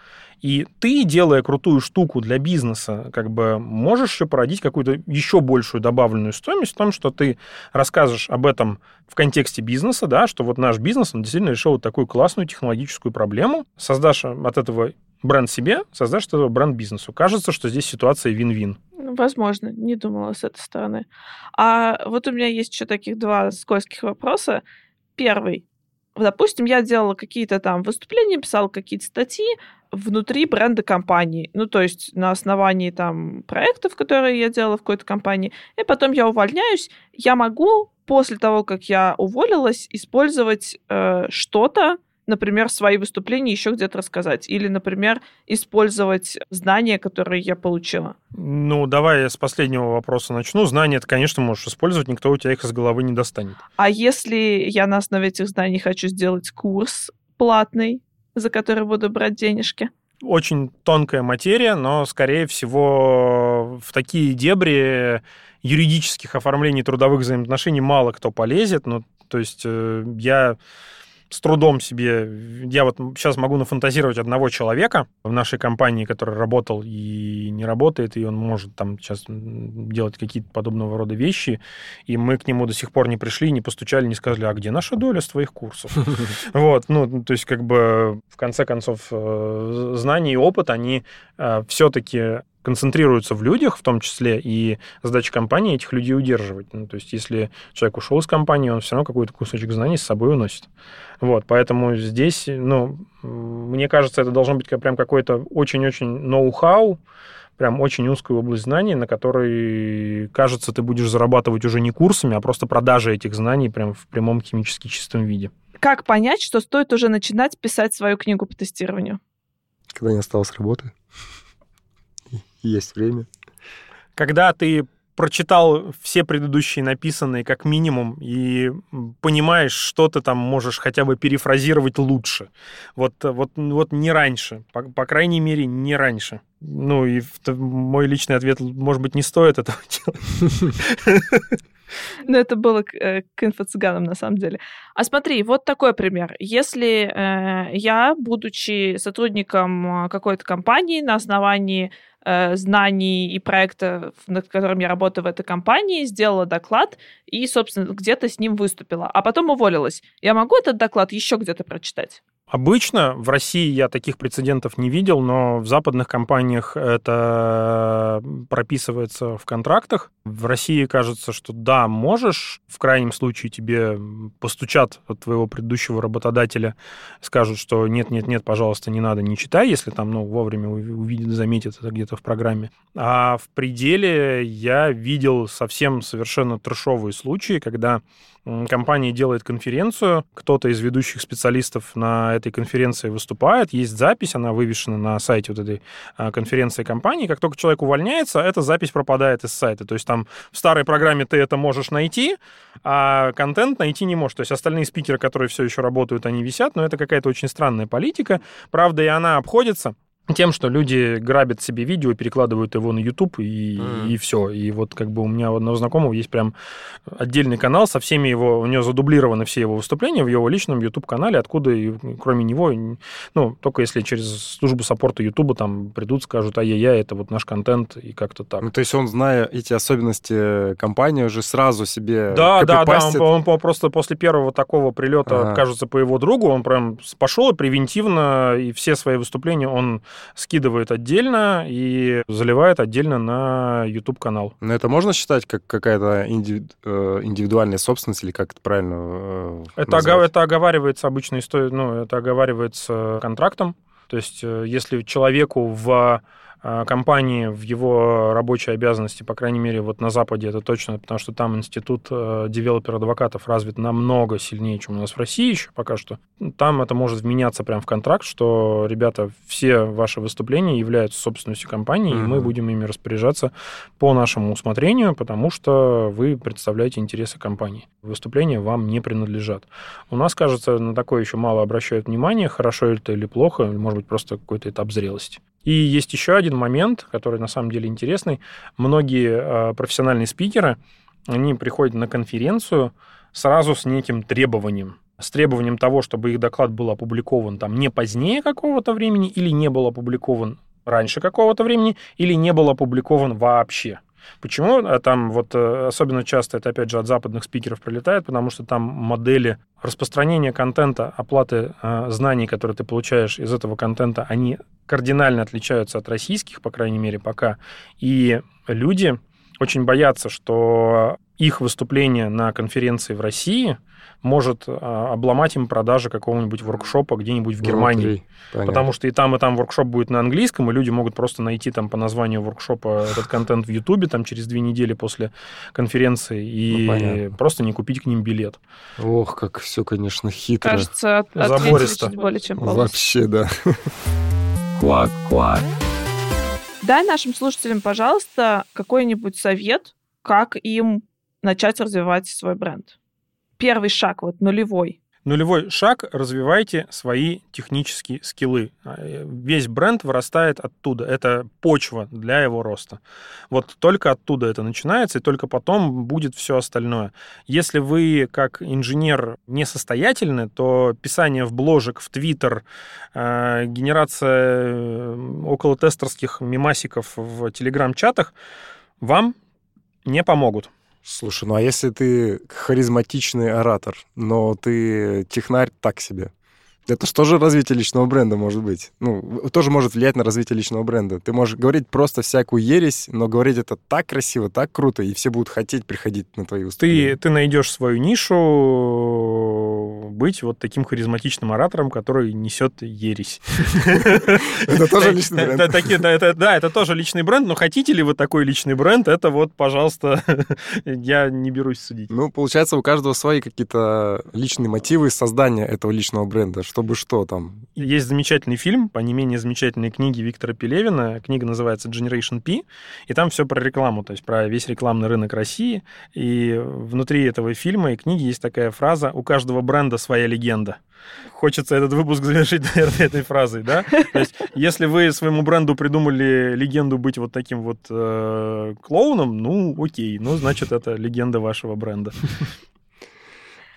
И ты, делая крутую штуку для бизнеса, как бы можешь еще породить какую-то еще большую добавленную стоимость в том, что ты расскажешь об этом в контексте бизнеса, да, что вот наш бизнес, он действительно решил вот такую классную технологическую проблему, создашь от этого бренд себе, создашь этого бренд бизнесу. Кажется, что здесь ситуация вин-вин. Возможно, не думала с этой стороны. А вот у меня есть еще таких два скользких вопроса. Первый. Допустим, я делала какие-то там выступления, писала какие-то статьи внутри бренда компании. Ну, то есть на основании там проектов, которые я делала в какой-то компании. И потом я увольняюсь. Я могу после того, как я уволилась, использовать э, что-то, например, свои выступления еще где-то рассказать. Или, например, использовать знания, которые я получила. Ну, давай я с последнего вопроса начну. Знания ты, конечно, можешь использовать, никто у тебя их из головы не достанет. А если я на основе этих знаний хочу сделать курс платный, за который буду брать денежки? Очень тонкая материя, но, скорее всего, в такие дебри юридических оформлений трудовых взаимоотношений мало кто полезет. Ну, то есть э, я с трудом себе... Я вот сейчас могу нафантазировать одного человека в нашей компании, который работал и не работает, и он может там сейчас делать какие-то подобного рода вещи, и мы к нему до сих пор не пришли, не постучали, не сказали, а где наша доля с твоих курсов? Вот, ну, то есть как бы в конце концов э, знания и опыт, они э, все-таки концентрируются в людях, в том числе, и задача компании этих людей удерживать. Ну, то есть, если человек ушел из компании, он все равно какой-то кусочек знаний с собой уносит. Вот, поэтому здесь, ну, мне кажется, это должно быть прям какой-то очень-очень ноу-хау, прям очень узкую область знаний, на которой, кажется, ты будешь зарабатывать уже не курсами, а просто продажей этих знаний прям в прямом химически чистом виде. Как понять, что стоит уже начинать писать свою книгу по тестированию? Когда не осталось работы, есть время. Когда ты прочитал все предыдущие написанные как минимум и понимаешь, что ты там можешь хотя бы перефразировать лучше. Вот, вот, вот не раньше, по, по крайней мере, не раньше. Ну и мой личный ответ, может быть, не стоит этого делать. Ну, это было к, э, к инфо-цыганам, на самом деле. А смотри, вот такой пример. Если э, я, будучи сотрудником э, какой-то компании на основании Э, знаний и проекта, над которым я работаю в этой компании, сделала доклад и, собственно, где-то с ним выступила, а потом уволилась. Я могу этот доклад еще где-то прочитать? Обычно в России я таких прецедентов не видел, но в западных компаниях это прописывается в контрактах. В России кажется, что да, можешь, в крайнем случае тебе постучат от твоего предыдущего работодателя, скажут, что нет-нет-нет, пожалуйста, не надо, не читай, если там ну, вовремя увидят, заметят это где-то в программе. А в пределе я видел совсем совершенно трешовые случаи, когда компания делает конференцию, кто-то из ведущих специалистов на этой конференции выступает, есть запись, она вывешена на сайте вот этой а, конференции компании. Как только человек увольняется, эта запись пропадает из сайта. То есть там в старой программе ты это можешь найти, а контент найти не можешь. То есть остальные спикеры, которые все еще работают, они висят, но это какая-то очень странная политика. Правда, и она обходится тем, что люди грабят себе видео, перекладывают его на YouTube и, mm. и все. И вот как бы у меня у одного знакомого есть прям отдельный канал со всеми его, у него задублированы все его выступления в его личном YouTube-канале, откуда и, кроме него, ну, только если через службу саппорта YouTube там придут, скажут, ай-яй-яй, это вот наш контент и как-то так. Ну, то есть он, зная эти особенности компании, уже сразу себе Да, да, да, он, он просто после первого такого прилета, ага. кажется, по его другу, он прям пошел и превентивно, и все свои выступления он скидывает отдельно и заливает отдельно на YouTube-канал. Но это можно считать как какая-то э, индивидуальная собственность или как это правильно э, это, это оговаривается обычно, ну, это оговаривается контрактом. То есть э, если человеку в компании в его рабочей обязанности, по крайней мере, вот на Западе это точно, потому что там институт э, developer-адвокатов развит намного сильнее, чем у нас в России еще пока что. Там это может вменяться прямо в контракт, что, ребята, все ваши выступления являются собственностью компании, mm-hmm. и мы будем ими распоряжаться по нашему усмотрению, потому что вы представляете интересы компании. Выступления вам не принадлежат. У нас, кажется, на такое еще мало обращают внимание, хорошо это или плохо, или, может быть, просто какой-то этап зрелости. И есть еще один момент, который на самом деле интересный. Многие э, профессиональные спикеры, они приходят на конференцию сразу с неким требованием с требованием того, чтобы их доклад был опубликован там не позднее какого-то времени или не был опубликован раньше какого-то времени или не был опубликован вообще. Почему а там вот э, особенно часто это, опять же, от западных спикеров прилетает, потому что там модели распространения контента, оплаты э, знаний, которые ты получаешь из этого контента, они кардинально отличаются от российских, по крайней мере, пока. И люди очень боятся, что их выступление на конференции в России может а, обломать им продажи какого-нибудь воркшопа где-нибудь в Германии. Внутри. Потому что и там, и там воркшоп будет на английском, и люди могут просто найти там по названию воркшопа этот контент в Ютубе там через две недели после конференции и ну, просто не купить к ним билет. Ох, как все, конечно, хитро. Кажется, от, Забористо. чуть более чем полностью. Вообще, да. Квак-квак. Дай нашим слушателям, пожалуйста, какой-нибудь совет, как им начать развивать свой бренд. Первый шаг, вот нулевой. Нулевой шаг – развивайте свои технические скиллы. А, весь бренд вырастает оттуда. Это почва для его роста. Вот только оттуда это начинается, и только потом будет все остальное. Если вы, как инженер, несостоятельны, то писание в бложек, в Твиттер, а, генерация э, около тестерских мемасиков в телеграм-чатах вам не помогут. Слушай, ну а если ты харизматичный оратор, но ты технарь так себе? Это же тоже развитие личного бренда может быть. Ну, тоже может влиять на развитие личного бренда. Ты можешь говорить просто всякую ересь, но говорить это так красиво, так круто, и все будут хотеть приходить на твои выступления. Ты, ты найдешь свою нишу, быть вот таким харизматичным оратором, который несет ересь. Это тоже личный бренд. Да, это тоже личный бренд, но хотите ли вы такой личный бренд, это вот, пожалуйста, я не берусь судить. Ну, получается, у каждого свои какие-то личные мотивы создания этого личного бренда, чтобы что там. Есть замечательный фильм по не менее замечательной книге Виктора Пелевина. Книга называется Generation P, и там все про рекламу, то есть про весь рекламный рынок России. И внутри этого фильма и книги есть такая фраза «У каждого бренда своя легенда». Хочется этот выпуск завершить, наверное, этой фразой, да? То есть, если вы своему бренду придумали легенду быть вот таким вот э, клоуном, ну, окей, ну, значит, это легенда вашего бренда.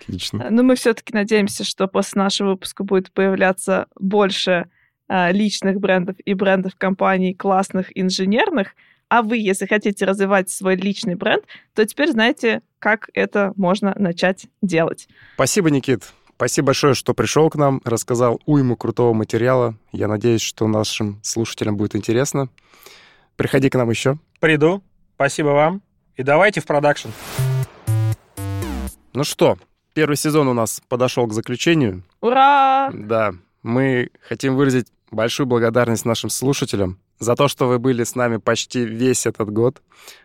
Отлично. Но мы все-таки надеемся, что после нашего выпуска будет появляться больше э, личных брендов и брендов компаний классных инженерных. А вы, если хотите развивать свой личный бренд, то теперь знаете, как это можно начать делать. Спасибо, Никит. Спасибо большое, что пришел к нам, рассказал уйму крутого материала. Я надеюсь, что нашим слушателям будет интересно. Приходи к нам еще. Приду. Спасибо вам. И давайте в продакшн. Ну что, первый сезон у нас подошел к заключению. Ура! Да, мы хотим выразить большую благодарность нашим слушателям за то, что вы были с нами почти весь этот год.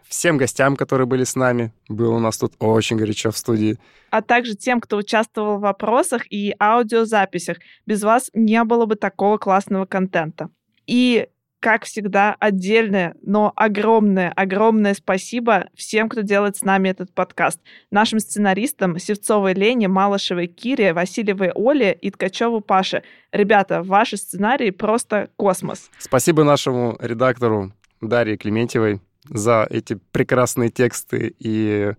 Всем гостям, которые были с нами. Было у нас тут очень горячо в студии. А также тем, кто участвовал в вопросах и аудиозаписях. Без вас не было бы такого классного контента. И как всегда, отдельное, но огромное, огромное спасибо всем, кто делает с нами этот подкаст. Нашим сценаристам Севцовой Лене, Малышевой Кире, Васильевой Оле и Ткачеву Паше. Ребята, ваши сценарии просто космос. Спасибо нашему редактору Дарье Клементьевой за эти прекрасные тексты и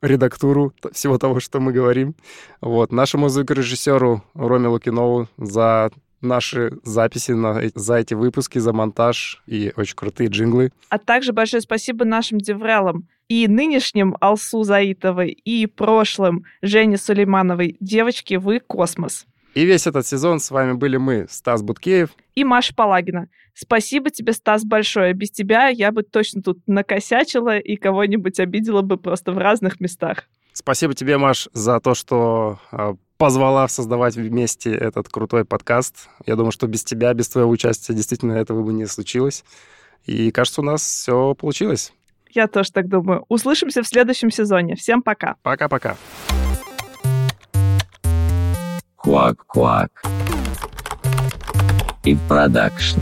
редактуру всего того, что мы говорим. Вот. Нашему звукорежиссеру Роме Лукинову за наши записи на, за эти выпуски, за монтаж и очень крутые джинглы. А также большое спасибо нашим деврелам и нынешним Алсу Заитовой, и прошлым Жене Сулеймановой. Девочки, вы космос. И весь этот сезон с вами были мы, Стас Буткеев. И Маша Палагина. Спасибо тебе, Стас, большое. Без тебя я бы точно тут накосячила и кого-нибудь обидела бы просто в разных местах. Спасибо тебе, Маш, за то, что а, позвала создавать вместе этот крутой подкаст. Я думаю, что без тебя, без твоего участия действительно этого бы не случилось. И кажется, у нас все получилось. Я тоже так думаю. Услышимся в следующем сезоне. Всем пока. Пока-пока. Quack Quack. И продакшн.